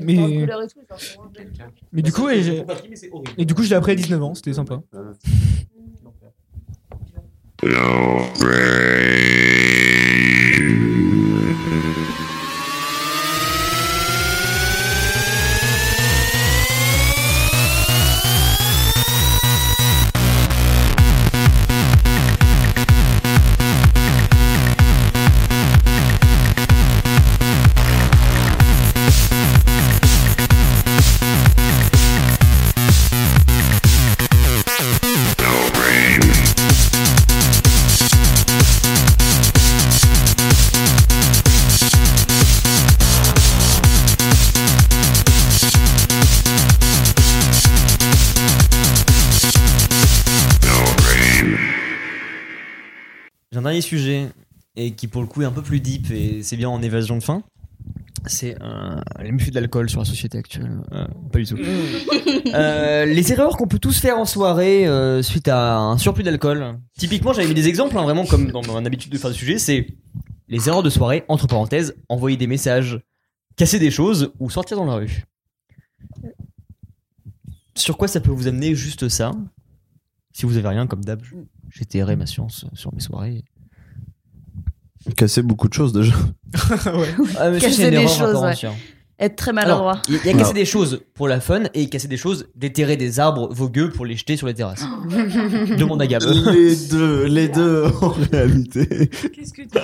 Mais- et tout, compte. Mais du coup, et, et du coup, je l'ai appris à 19 ans, c'était sympa. Dernier sujet, et qui pour le coup est un peu plus deep, et c'est bien en évasion de fin. C'est euh, les méfaits de l'alcool sur la société actuelle. Euh, pas du tout. Euh, les erreurs qu'on peut tous faire en soirée suite à un surplus d'alcool. Typiquement, j'avais mis des exemples, hein, vraiment comme dans mon habitude de faire des sujets, c'est les erreurs de soirée, entre parenthèses, envoyer des messages, casser des choses ou sortir dans la rue. Sur quoi ça peut vous amener juste ça? Si vous avez rien, comme d'hab, j'ai ma science sur mes soirées. Casser beaucoup de choses déjà. Ah, mais ça, c'est Casser une des erreur choses, ouais. entière. Être très Alors, maladroit. Il y a casser des choses pour la fun et casser des choses, déterrer des arbres vogueux pour les jeter sur les terrasses. Demande à Gab. Les deux, les deux en réalité. Qu'est-ce que tu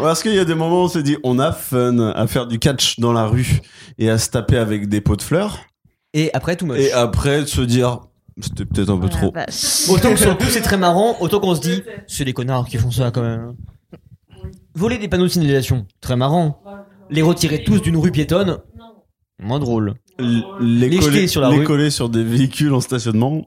Parce qu'il y a des moments où on s'est dit, on a fun à faire du catch dans la rue et à se taper avec des pots de fleurs. Et après, tout moche. Et après, de se dire, c'était peut-être un peu trop. Autant que sur le coup c'est très marrant, autant qu'on se dit c'est des connards qui font ça quand même. Voler des panneaux de signalisation, très marrant. Les retirer tous d'une rue piétonne, moins drôle. L- Les, Les coller, jeter sur la les rue. coller sur des véhicules en stationnement.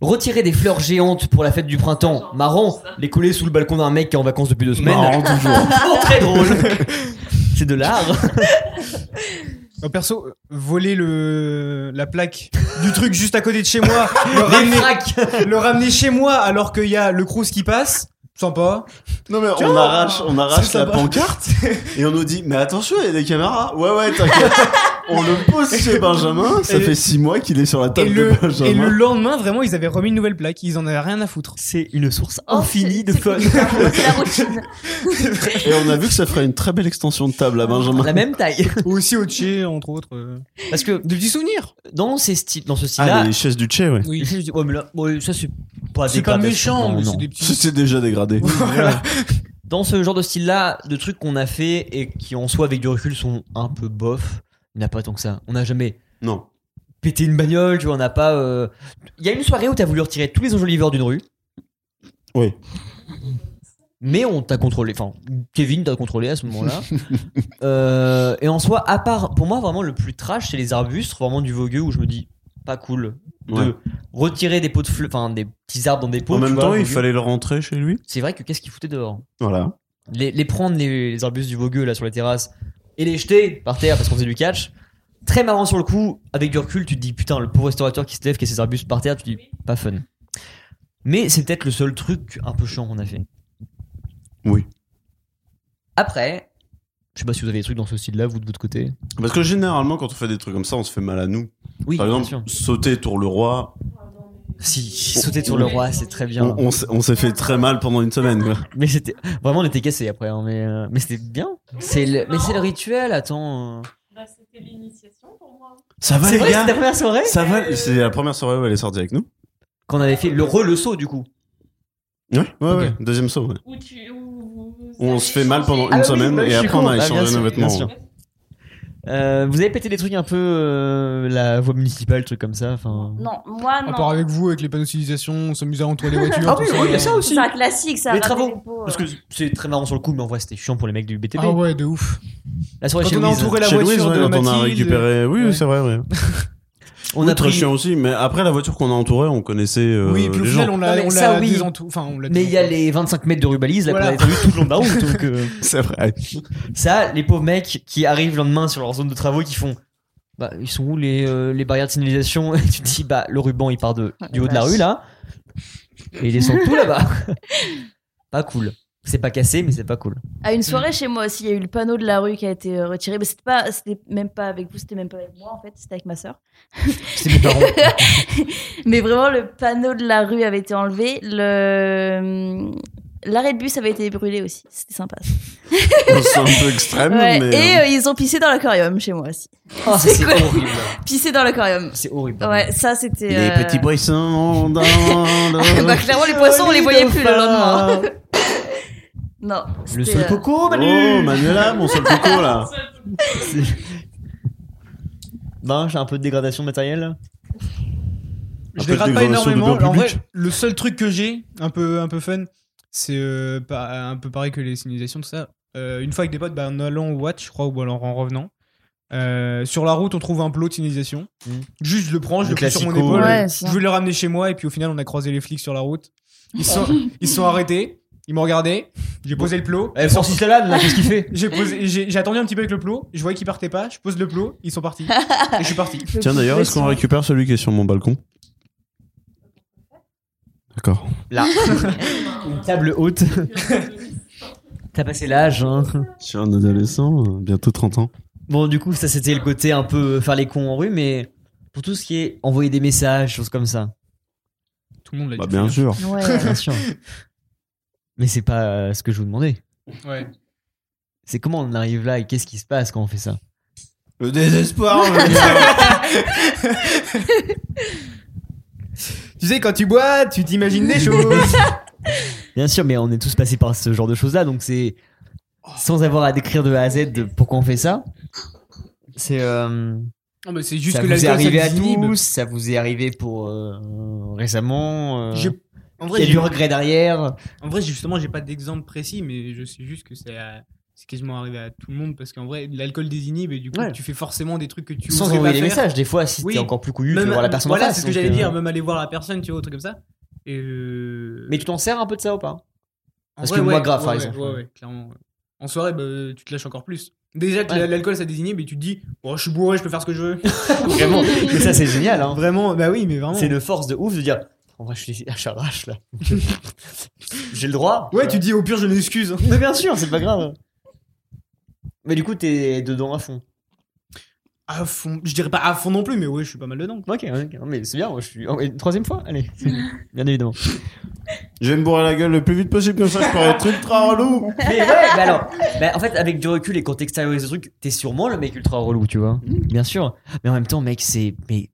Retirer des fleurs géantes pour la fête du printemps, marrant. Les coller sous le balcon d'un mec qui est en vacances depuis deux semaines, Marrant toujours. très drôle. C'est de l'art. Euh, perso, voler le la plaque du truc juste à côté de chez moi, ramener, le ramener chez moi alors qu'il y a le crous qui passe, sympa. Non mais Tiens, on arrache, on arrache la pancarte et on nous dit mais attention il y a des caméras. Ouais ouais t'inquiète. on le pose chez Benjamin. Ça Et- fait six mois qu'il est sur la Et table le, de Benjamin. et le lendemain, vraiment, ils avaient remis une nouvelle plaque. Ils en avaient rien à foutre. C'est une source Oh, infinie de fun. C'est la routine. Et on a vu que ça ferait une très belle extension de table à Benjamin. La même taille. Ou aussi au Tché, entre autres. Parce que De petits souvenirs. dans ces styles, dans ce style-là, Ah les chaises du Tché ouais. Oui. Ouais, mais là, ouais, ça c'est pas C'est pas méchant, non, mais c'est des petits. C'est déjà dégradé. Voilà. Dans ce genre de style-là, de trucs qu'on a fait et qui en soi avec du recul sont un peu bof, il n'y en a pas tant que ça. On n'a jamais Non. pété une bagnole, tu vois, on n'a pas. euh, Il y a une soirée où t'as voulu retirer tous les enjoliveurs d'une rue, Oui. mais on t'a contrôlé. Enfin, Kevin t'a contrôlé à ce moment-là. Euh, et en soi, à part, pour moi, vraiment le plus trash, c'est les arbustes, vraiment du vogueux où je me dis, pas cool. De Ouais. retirer des pots de fleurs, enfin des petits arbres dans des pots. En même vois, temps il fallait le rentrer chez lui. C'est vrai que qu'est-ce qu'il foutait dehors? Voilà. les, les prendre les, les arbustes du vogueux là sur les terrasses et les jeter par terre parce qu'on faisait du catch. Très marrant sur le coup, avec du recul, tu te dis putain, le pauvre restaurateur qui se lève, qui a ses arbustes par terre, tu te dis pas fun. Mais c'est peut-être le seul truc un peu chiant qu'on a fait. Oui. Après, je sais pas si vous avez des trucs dans ce style-là, vous de votre côté. Parce que généralement quand on fait des trucs comme ça on se fait mal à nous. Oui, Par bien exemple sûr. sauter tour le roi. Si, sauter sur le roi, c'est très bien. On, on s'est- fait très mal pendant une semaine. quoi. Mais c'était vraiment on était cassés après, hein, mais euh, mais c'était bien. C'est le, mais c'est le rituel. Attends. Bah, c'était l'initiation pour moi. Ça va C'est les vrai, gars c'était ta première soirée. Ça va C'est la première soirée où elle est sortie avec nous. Qu'on avait fait le re le saut du coup. Ouais, ouais, ouais. Deuxième saut, ouais. Où tu, où vous On se fait mal pendant une Ah oui, semaine et après on a Ah, échangé sûr, nos bien vêtements. Euh, vous avez pété des trucs un peu euh, la voie municipale, trucs comme ça. Enfin. Non, moi À non. part avec vous, avec les panneaux de signalisation, on s'amusait à entourer les voitures. Ah oui, il y a ça aussi. C'est un classique, ça. Les travaux. les pots, Parce que c'est très marrant sur le coup, mais en vrai c'était chiant pour les mecs du BTP. Ah ouais, de ouf. La soirée Quand chez on a entouré la Chez voiture Louise, ouais, de quand on a Mathilde. récupéré. Oui, Ouais. c'est vrai, ouais. On Oui, a très pris. chiant aussi, mais après la voiture qu'on a entourée, on connaissait euh, Oui, puis au les final, gens. on l'a mais on ça, l'a oui. désentou- Enfin, on l'a Mais il y a les 25 mètres de rubalise là Voilà. qu'on a prévu tout le long de la route. Donc, euh, C'est vrai. ça, les pauvres mecs qui arrivent le lendemain sur leur zone de travaux qui font. Bah, ils sont où les, euh, les barrières de signalisation? Et tu te dis, bah, le ruban il part de, du haut de la rue là. Et il descend tout là-bas. pas cool. C'est pas cassé, mais c'est pas cool. À une soirée chez moi aussi, il y a eu le panneau de la rue qui a été euh, retiré. Mais c'était pas, c'était même pas avec vous, c'était même pas avec moi en fait, c'était avec ma sœur. C'était mes parents. Mais vraiment, le panneau de la rue avait été enlevé. Le l'arrêt de bus avait été brûlé aussi. C'était sympa. C'est un peu extrême, Ouais, mais. Et euh, euh, ils ont pissé dans l'aquarium chez moi aussi. Oh, C'est horrible. Pissé dans l'aquarium. C'est horrible. Ouais, ça c'était. Les euh, petits poissons dans le- bah, clairement, les poissons, on les voyait plus le lendemain. Non. Le seul euh, coco, Manu Oh, Manuela, mon seul coco là. Ben, j'ai un peu de dégradation matérielle. Je Un dégrade pas énormément. En vrai, le seul truc que j'ai, un peu, un peu fun, c'est euh, pas- un peu pareil que les signalisations, tout ça. Euh, une fois avec des potes, bah, en allant au watch, je crois, ou alors en revenant. euh, sur la route, on trouve un plot de signalisation. Mm. Juste, je le prends, je Le le sur mon épaule. ouais, je voulais le ramener chez moi, et puis au final, on a croisé les flics sur la route. Ils sont, ils se sont arrêtés. Ils m'ont regardé, j'ai posé le plot. Eh, Francis Lalanne, là, qu'est-ce qu'il fait J'ai posé, j'ai j'ai attendu un petit peu avec le plot. Je voyais qu'ils partaient pas. Je pose le plot, ils sont partis. et je suis parti. Tiens d'ailleurs, est-ce qu'on récupère celui qui est sur mon balcon? D'accord. Là. Une table haute. T'as passé l'âge, hein. Je suis un adolescent, euh, bientôt 30 ans. Bon, du coup, ça c'était le côté un peu faire les cons en rue, mais pour tout ce qui est envoyer des messages, choses comme ça. Tout le monde l'a Bah dit. bien sûr. Ouais. Bien sûr. Mais c'est pas euh, ce que je vous demandais. Ouais. C'est comment on arrive là et qu'est-ce qui se passe quand on fait ça? Le désespoir Tu sais, quand tu bois, tu t'imagines des choses. Bien sûr, mais on est tous passés par ce genre de choses-là, donc c'est sans avoir à décrire de A à Z de pourquoi on fait ça. C'est euh, Non, mais c'est juste ça que vous est arrivé ça à tous, ça vous est arrivé pour euh, récemment. euh, J'ai- En il y a du regret derrière. En vrai, justement, j'ai pas d'exemple précis, mais je sais juste que c'est c'est quasiment arrivé à tout le monde parce qu'en vrai, l'alcool désinhibe et du coup, Ouais. tu fais forcément des trucs que tu Sans envoyer des messages, des fois, si Oui. t'es encore plus couillu, tu Même- vas voir la personne en Voilà, face, c'est ce que j'allais euh, dire, même aller voir la personne, tu vois, un truc comme ça. Et euh, Mais tu t'en sers un peu de ça ou pas? Parce vrai, que moi, ouais, grave, ouais, par exemple. Ouais, clairement. En soirée, bah, tu te lâches encore plus. Déjà que l'alcool ça désinhibe et tu te dis, bon, je suis bourré, je peux faire ce que je veux. Vraiment. Mais ça, c'est génial. Hein. Vraiment, bah oui, mais vraiment. C'est une force de ouf de dire. En vrai, je suis je arrache là. J'ai le droit. Ouais, tu dis au pire, je m'excuse. Mais bien sûr, c'est pas grave. Mais du coup, t'es dedans à fond. À fond, je dirais pas à fond non plus, mais ouais, je suis pas mal dedans. Ok, ok. mais c'est bien. Moi, je suis. oh, Une troisième fois Allez. Bien évidemment. Je vais me bourrer la gueule le plus vite possible, comme ça je pourrais être ultra relou. Mais ouais, mais alors. bah, en fait, avec du recul et quand t'extériorises le truc, t'es sûrement le mec ultra relou, tu vois. Bien sûr. Mais en même temps, mec, c'est. Mais.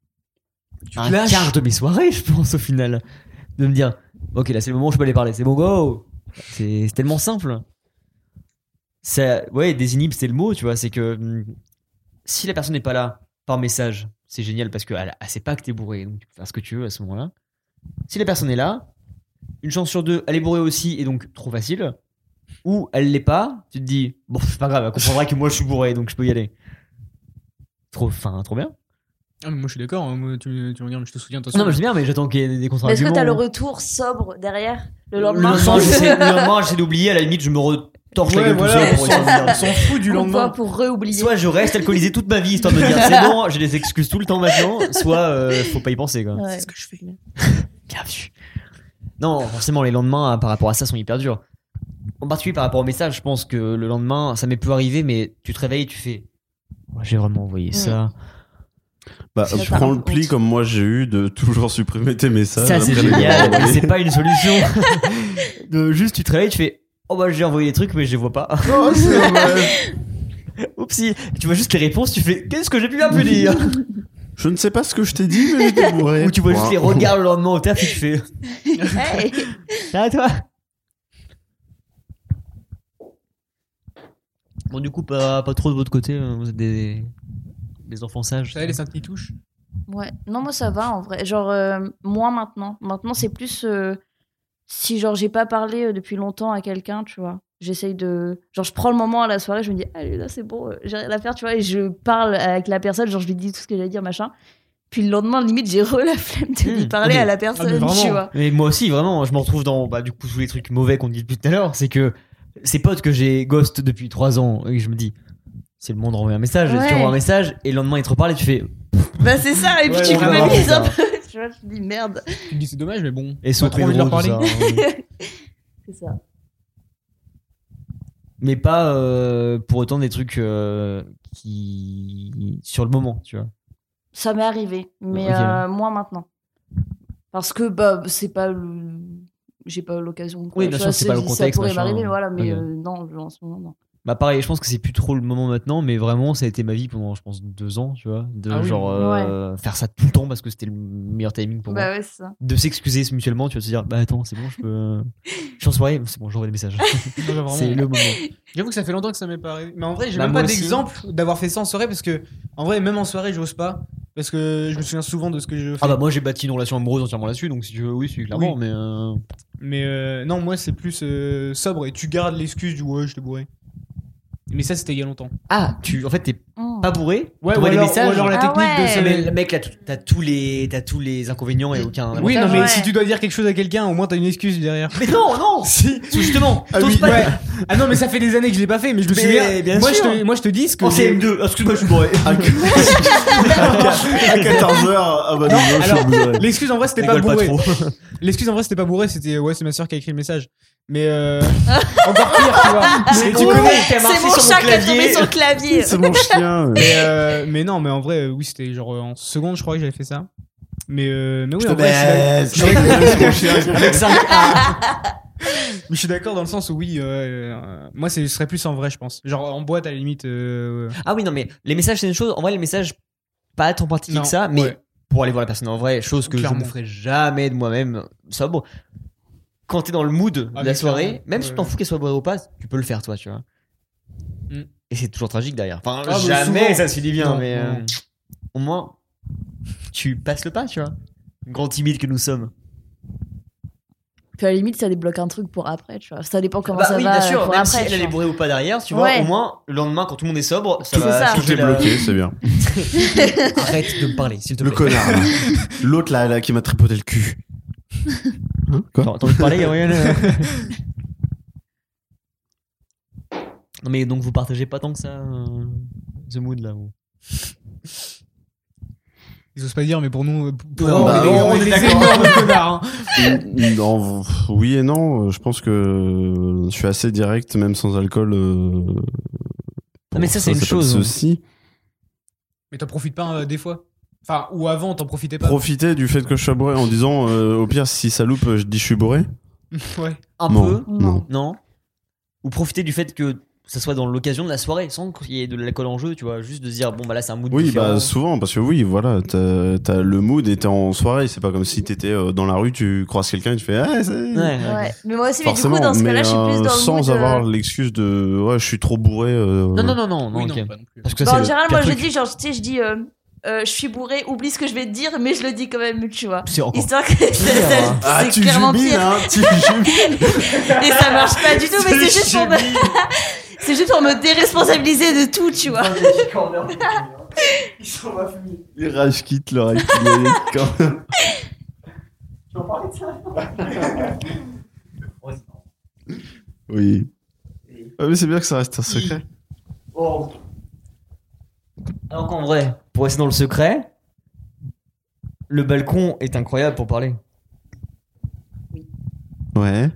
Un lâches. quart de mes soirées, je pense, au final. De me dire, ok, là, c'est le moment où je peux aller parler. C'est bon, go C'est tellement simple. Ça, ouais, désinhibe, c'est le mot, tu vois. C'est que hum, si la personne n'est pas là par message, c'est génial parce qu'elle elle sait pas que t'es bourré, donc tu peux faire ce que tu veux à ce moment-là. Si la personne est là, une chance sur deux, elle est bourrée aussi et donc trop facile. Ou elle l'est pas, tu te dis, bon, c'est pas grave, elle comprendra que moi je suis bourré donc je peux y aller. Trop, enfin, trop bien. Ah, mais moi je suis d'accord, hein, moi, tu, tu me regardes, je te souviens, de toute Non, mais c'est bien, mais j'attends qu'il y ait des Mais est-ce que t'as le retour sobre derrière le Le lendemain j'essaie le lendemain, j'essaie d'oublier, à la limite, je me retorche la gueule voilà, tout seul pour s'en- essayer de on s'en fout du lendemain. Pour re-oublier. Soit je reste alcoolisé toute ma vie histoire de me dire c'est bon, j'ai des excuses tout le temps maintenant, soit euh, faut pas y penser quoi. Ouais. C'est ce que je fais. Bien vu. Non, forcément, les lendemains hein, par rapport à ça sont hyper durs. En particulier par rapport au message, je pense que le lendemain, ça m'est peu arrivé, mais tu te réveilles et tu fais J'ai vraiment envoyé ça. Bah, t'as prends le pli comme moi j'ai eu de toujours supprimer tes messages. Ça, c'est génial. c'est pas une solution. De juste, tu te réveilles, tu fais Oh bah, j'ai envoyé des trucs, mais je les vois pas. Oh. Oupsie. Tu vois juste les réponses, tu fais Qu'est-ce que j'ai pu bien pu dire? Je ne sais pas ce que je t'ai dit, mais j'étais bourré. Ou tu vois juste les regards le lendemain au taf et tu fais Hey. Ça va, toi? Bon, du coup, pas, pas trop de votre côté, euh, vous êtes des, des enfants sages. Savez, les saintes qui touchent Ouais, non, moi ça va en vrai. Genre, euh, moi maintenant. Maintenant, c'est plus euh, si, genre, j'ai pas parlé euh, depuis longtemps à quelqu'un, tu vois. J'essaye de. Genre, je prends le moment à la soirée, je me dis, allez, là, c'est bon, euh, j'ai rien à faire, tu vois, et je parle avec la personne, genre, je lui dis tout ce que j'allais dire, machin. Puis le lendemain, limite, j'ai re la flemme de lui Mmh. parler Ah, mais- à la ah, personne, mais vraiment. tu vois. Mais moi aussi, vraiment, je me retrouve dans bah, du coup tous les trucs mauvais qu'on dit depuis tout à l'heure. C'est que ces potes que j'ai ghost depuis 3 ans et je me dis, c'est le monde renvoie un message, Ouais. tu envoies un message et le lendemain il te reparle et tu fais. Bah, c'est ça, et puis Ouais, tu ouais, culpabilises un ça. peu, tu vois, je me dis, merde. Tu te dis c'est dommage, mais bon. Et sauf trop envie de leur parler. c'est ça. Mais pas euh, pour autant des trucs euh, qui. sur le moment, tu vois. Ça m'est arrivé, mais Ok. euh, moins maintenant. Parce que bah c'est pas le- j'ai pas l'occasion. Oui, bien Tu sûr, c'est pas le Ça contexte, pourrait machin. m'arriver, voilà, mais euh, non, en ce moment non. Bah pareil, je pense que c'est plus trop le moment maintenant, mais vraiment ça a été ma vie pendant je pense deux ans, tu vois, de Ah oui. genre euh, faire ça tout le temps parce que c'était le meilleur timing pour Bah moi. ouais, ça. De s'excuser mutuellement, tu vas te dire bah attends c'est bon je peux, je suis en soirée, c'est bon j'envoie des messages. C'est le moment. J'avoue que ça fait longtemps que ça m'est pas arrivé. Mais en vrai, j'ai Bah, même pas d'exemple d'avoir fait ça en soirée parce que, en vrai, même en soirée, j'ose pas. Parce que je me souviens souvent de ce que je fais. Ah bah moi j'ai bâti une relation amoureuse entièrement là-dessus, donc si tu veux oui c'est clairement, Oui. mais euh, Mais euh, non, moi, c'est plus euh, sobre et tu gardes l'excuse du ouais, je t'ai bourré. Mais ça, c'était il y a longtemps. ah tu en fait t'es Mm. pas bourré, Ouais, ou des alors- messages. ou alors la Ah technique de ouais. se- Mais le mec, là, t'as tous les, t'as tous les inconvénients et aucun. Oui, non, mais Ouais. si tu dois dire quelque chose à quelqu'un, au moins t'as une excuse derrière. Mais non, non. Si. Justement. Ah, t'oses oui, pas. ouais. ah non, mais ça fait des années que je l'ai pas fait, mais je me Mais souviens. bien moi, sûr. Je te, moi, je te dis ce que. En j'ai- CM2. Ah, Excuse-moi, je suis bourré. À 14h, ah bah non, moi, je suis Alors, bourré. l'excuse en vrai, c'était pas bourré. L'excuse en vrai, c'était pas bourré, c'était ouais, c'est ma soeur qui a écrit le message. Mais euh, encore pire, tu vois. Mais tu Ouais, connais. t'as marché C'est mon sur chat qui a tombé sur le clavier. C'est mon chien. Mais, euh, mais non, mais en vrai, oui, c'était genre euh, en seconde, je crois que j'avais fait ça. Mais euh, mais oui, Je en vrai, je suis d'accord- avec ça. Mais je suis d'accord dans le sens où oui, euh, euh, moi, ce serait plus en vrai, je pense. Genre en boîte à la limite. euh, Ah oui, non, mais les messages, c'est une chose. En vrai, les messages, pas tant particuliers Non, que ça, mais ouais. pour aller voir la personne en vrai, chose que je ne ferai jamais de moi-même sobre. Quand t'es dans le mood de Ah, la mais soirée, même si tu t'en fous qu'elle soit bourrée ou pas, tu peux le faire, toi, tu vois. Mm. Et c'est toujours tragique derrière. Enfin, Ah, mais jamais souvent. ça se finit bien, Non, mais euh, au moins, tu passes le pas, tu vois. Grand timide que nous sommes. Puis à la limite, ça débloque un truc pour après, tu vois. Ça dépend comment Bah ça oui, va bien sûr, pour même après. si elle tu est bourrée ou pas derrière, tu vois, Ouais. au moins, le lendemain, quand tout le monde est sobre, ça va ça. Tout est la- bloqué, c'est bien. Arrête de me parler, s'il te Le plaît. connard. là. L'autre là, là qui m'a tripoté le cul. Hein Quoi T'as envie de parler, Gabriel Non mais donc vous partagez pas tant que ça euh, The Mood là vous Ils osent pas dire, mais pour nous, euh, pour Non, nous, bah, on est- on on est d'accord. hein. Non, oui et non. Je pense que je suis assez direct, même sans alcool. euh, Ah, mais ça, c'est une chose. de Ceci. Mais t'en profites pas euh, des fois. Enfin, ou avant, t'en profitais pas. Profiter du fait que je sois bourré en disant, euh, au pire, si ça loupe, je dis je suis bourré. ouais. Un Non, peu non. Non Ou profiter du fait que ça soit dans l'occasion de la soirée sans qu'il y ait de l'alcool en jeu, tu vois, juste de se dire bon bah là c'est un mood Oui, différent. bah souvent, parce que oui, voilà, t'as t'as le mood et t'es en soirée. C'est pas comme si t'étais euh, dans la rue, tu croises quelqu'un et tu fais ah, c'est. Ouais, ouais. Mais moi aussi, mais du Forcément, coup, dans ce cas-là, je suis plus euh, dans le sans mood, euh, avoir l'excuse de ouais, je suis trop bourré. euh, Non non non non, non, Oui, ok. non, pas non plus. Parce que Bah, en c'est général, moi, je truc. dis, genre, tu sais, je dis, euh, euh, je suis bourré, oublie ce que je vais te dire, mais je le dis quand même, tu vois. C'est encore Histoire que c'est hein. Ah, c'est tu clairement jubiles, pire. hein, tu jubiles. Et ça marche pas du tout, mais c'est juste pour me... c'est juste pour me déresponsabiliser de tout, tu vois. Les rage quittent leur activité quand même. Oui. Ouais, mais c'est bien que ça reste un secret. Alors qu'en vrai, pour rester dans le secret, le balcon est incroyable pour parler. Ouais.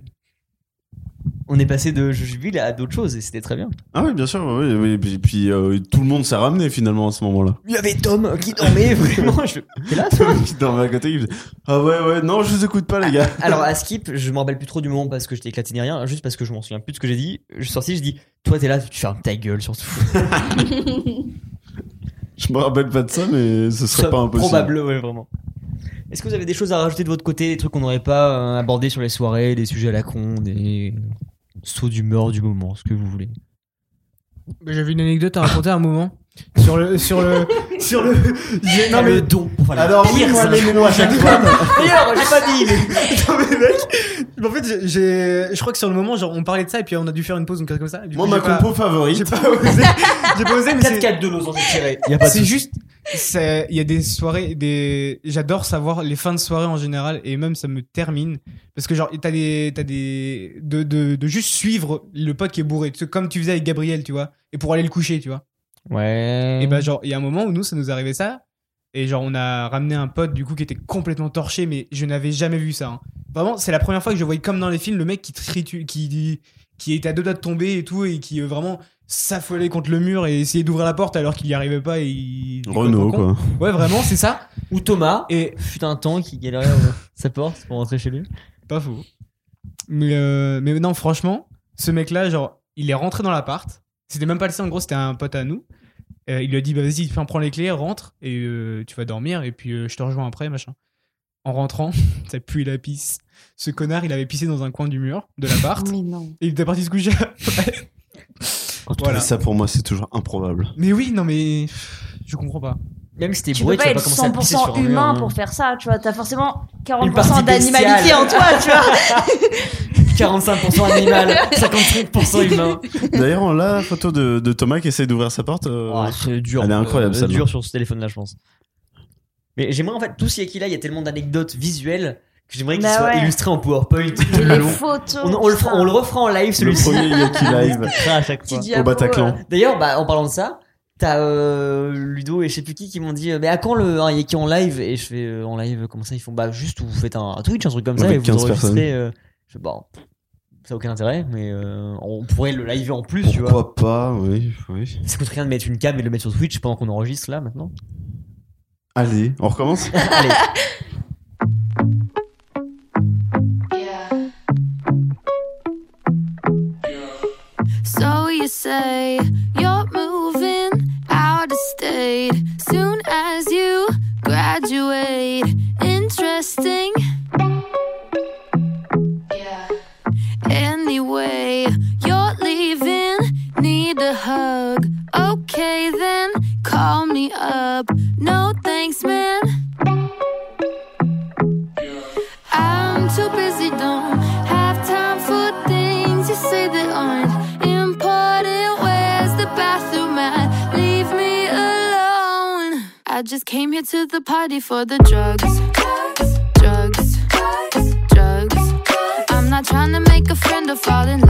On est passé de Jujubile à d'autres choses et c'était très bien. Ah oui, bien sûr. Oui, oui. Et puis, puis, euh, tout le monde s'est ramené finalement à ce moment-là. Il y avait Tom qui dormait vraiment. Je... T'es là toi? Qui dormait à côté, Ah ouais, ouais, non, je vous écoute pas, les gars. Alors à Skip, je m'en rappelle plus trop du moment parce que j'étais éclaté ni rien, juste parce que je m'en souviens plus de ce que j'ai dit. Je suis sorti, je dis, toi t'es là, tu fermes ta gueule surtout. Je me rappelle pas de ça, mais ce serait pas impossible. Probable, ouais, vraiment. Est-ce que vous avez des choses à rajouter de votre côté, des trucs qu'on n'aurait pas euh, abordés sur les soirées, des sujets à la con, des sauts d'humeur du moment, ce que vous voulez? J'avais une anecdote à raconter à un moment. Sur le. Sur le. Sur le. j'ai- Non, mais. le don Alors, oui, moi, les noms à chaque fois. D'ailleurs, j'ai pas dit. mais- Non, mais mec, en fait, j'ai- je crois que sur le moment, genre, on parlait de ça et puis on a dû faire une pause, donc comme ça. Du Moi, coup, ma j'ai pas- compo favorite. J'ai pas osé, j'ai pas osé, mais c'est, 4-4 de nos ont tiré. Y a pas de c'est juste, c'est, il y a des soirées, des, j'adore savoir les fins de soirée en général et même ça me termine parce que genre, t'as des, t'as des, de, de, de juste suivre le pote qui est bourré, comme tu faisais avec Gabriel, tu vois, et pour aller le coucher, tu vois. Ouais. Et bah genre il y a un moment où nous ça nous arrivait ça et genre on a ramené un pote du coup qui était complètement torché mais je n'avais jamais vu ça. hein. Vraiment c'est la première fois que je voyais comme dans les films le mec qui tritu qui qui était à deux doigts de tomber et tout et qui euh, vraiment s'affolait contre le mur et essayait d'ouvrir la porte alors qu'il y arrivait pas et il Renault, quoi. Ouais vraiment c'est ça. Ou Thomas, Et fut un temps qui galérait sa porte pour rentrer chez lui. Pas faux. Mais, euh, mais non, franchement, ce mec-là, genre, il est rentré dans l'appart. C'était même pas le sien, en gros, c'était un pote à nous. Euh, il lui a dit, bah vas-y, prends les clés, rentre, et euh, tu vas dormir, et puis euh, je te rejoins après, machin. En rentrant, ça pue la pisse. Ce connard, il avait pissé dans un coin du mur de l'appart, Mais non. et il était parti se coucher après. Voilà. Ça, pour moi, c'est toujours improbable. Mais oui, non, mais je comprends pas. Même si t'es Tu bourré, peux tu pas vas être pas commencer à pisser sur 100% un mur. humain hein. pour faire ça, tu vois. T'as forcément Une partie 40% d'animalité bestiale. en toi, tu vois. 45% animal, 55% humain. D'ailleurs, on a la photo de, de Thomas qui essaie d'ouvrir sa porte. euh, Oh, c'est dur. Elle est incroyable, euh, celle-là. dur sur ce téléphone-là, je pense. Mais j'aimerais en fait, tout ce qui est là, il y a tellement d'anecdotes visuelles que j'aimerais qu'ils Bah soient ouais. illustrés en PowerPoint. tout Et le les long. photos. On, on le fera- on le refera en live Le celui-ci. premier Yaki Live. à chaque fois. Au Bataclan. euh, D'ailleurs, bah, en parlant de ça, t'as euh, Ludo et je sais plus qui qui m'ont dit mais à quand le un Yaki en live? Et je fais euh, en live comment ça ils font? Bah juste vous faites un, un Twitch un truc comme ça Avec et vous 15 enregistrez euh, je fais bon ça a aucun intérêt mais euh, on pourrait le live en plus tu vois Pourquoi pas, oui, oui. ça coûte rien de mettre une cam et de le mettre sur Twitch pendant qu'on enregistre là maintenant Allez, on recommence allez So you say you're moving out of state soon as you graduate. Interesting. To the party for the drugs. Drugs, drugs. I'm not trying to make a friend or fall in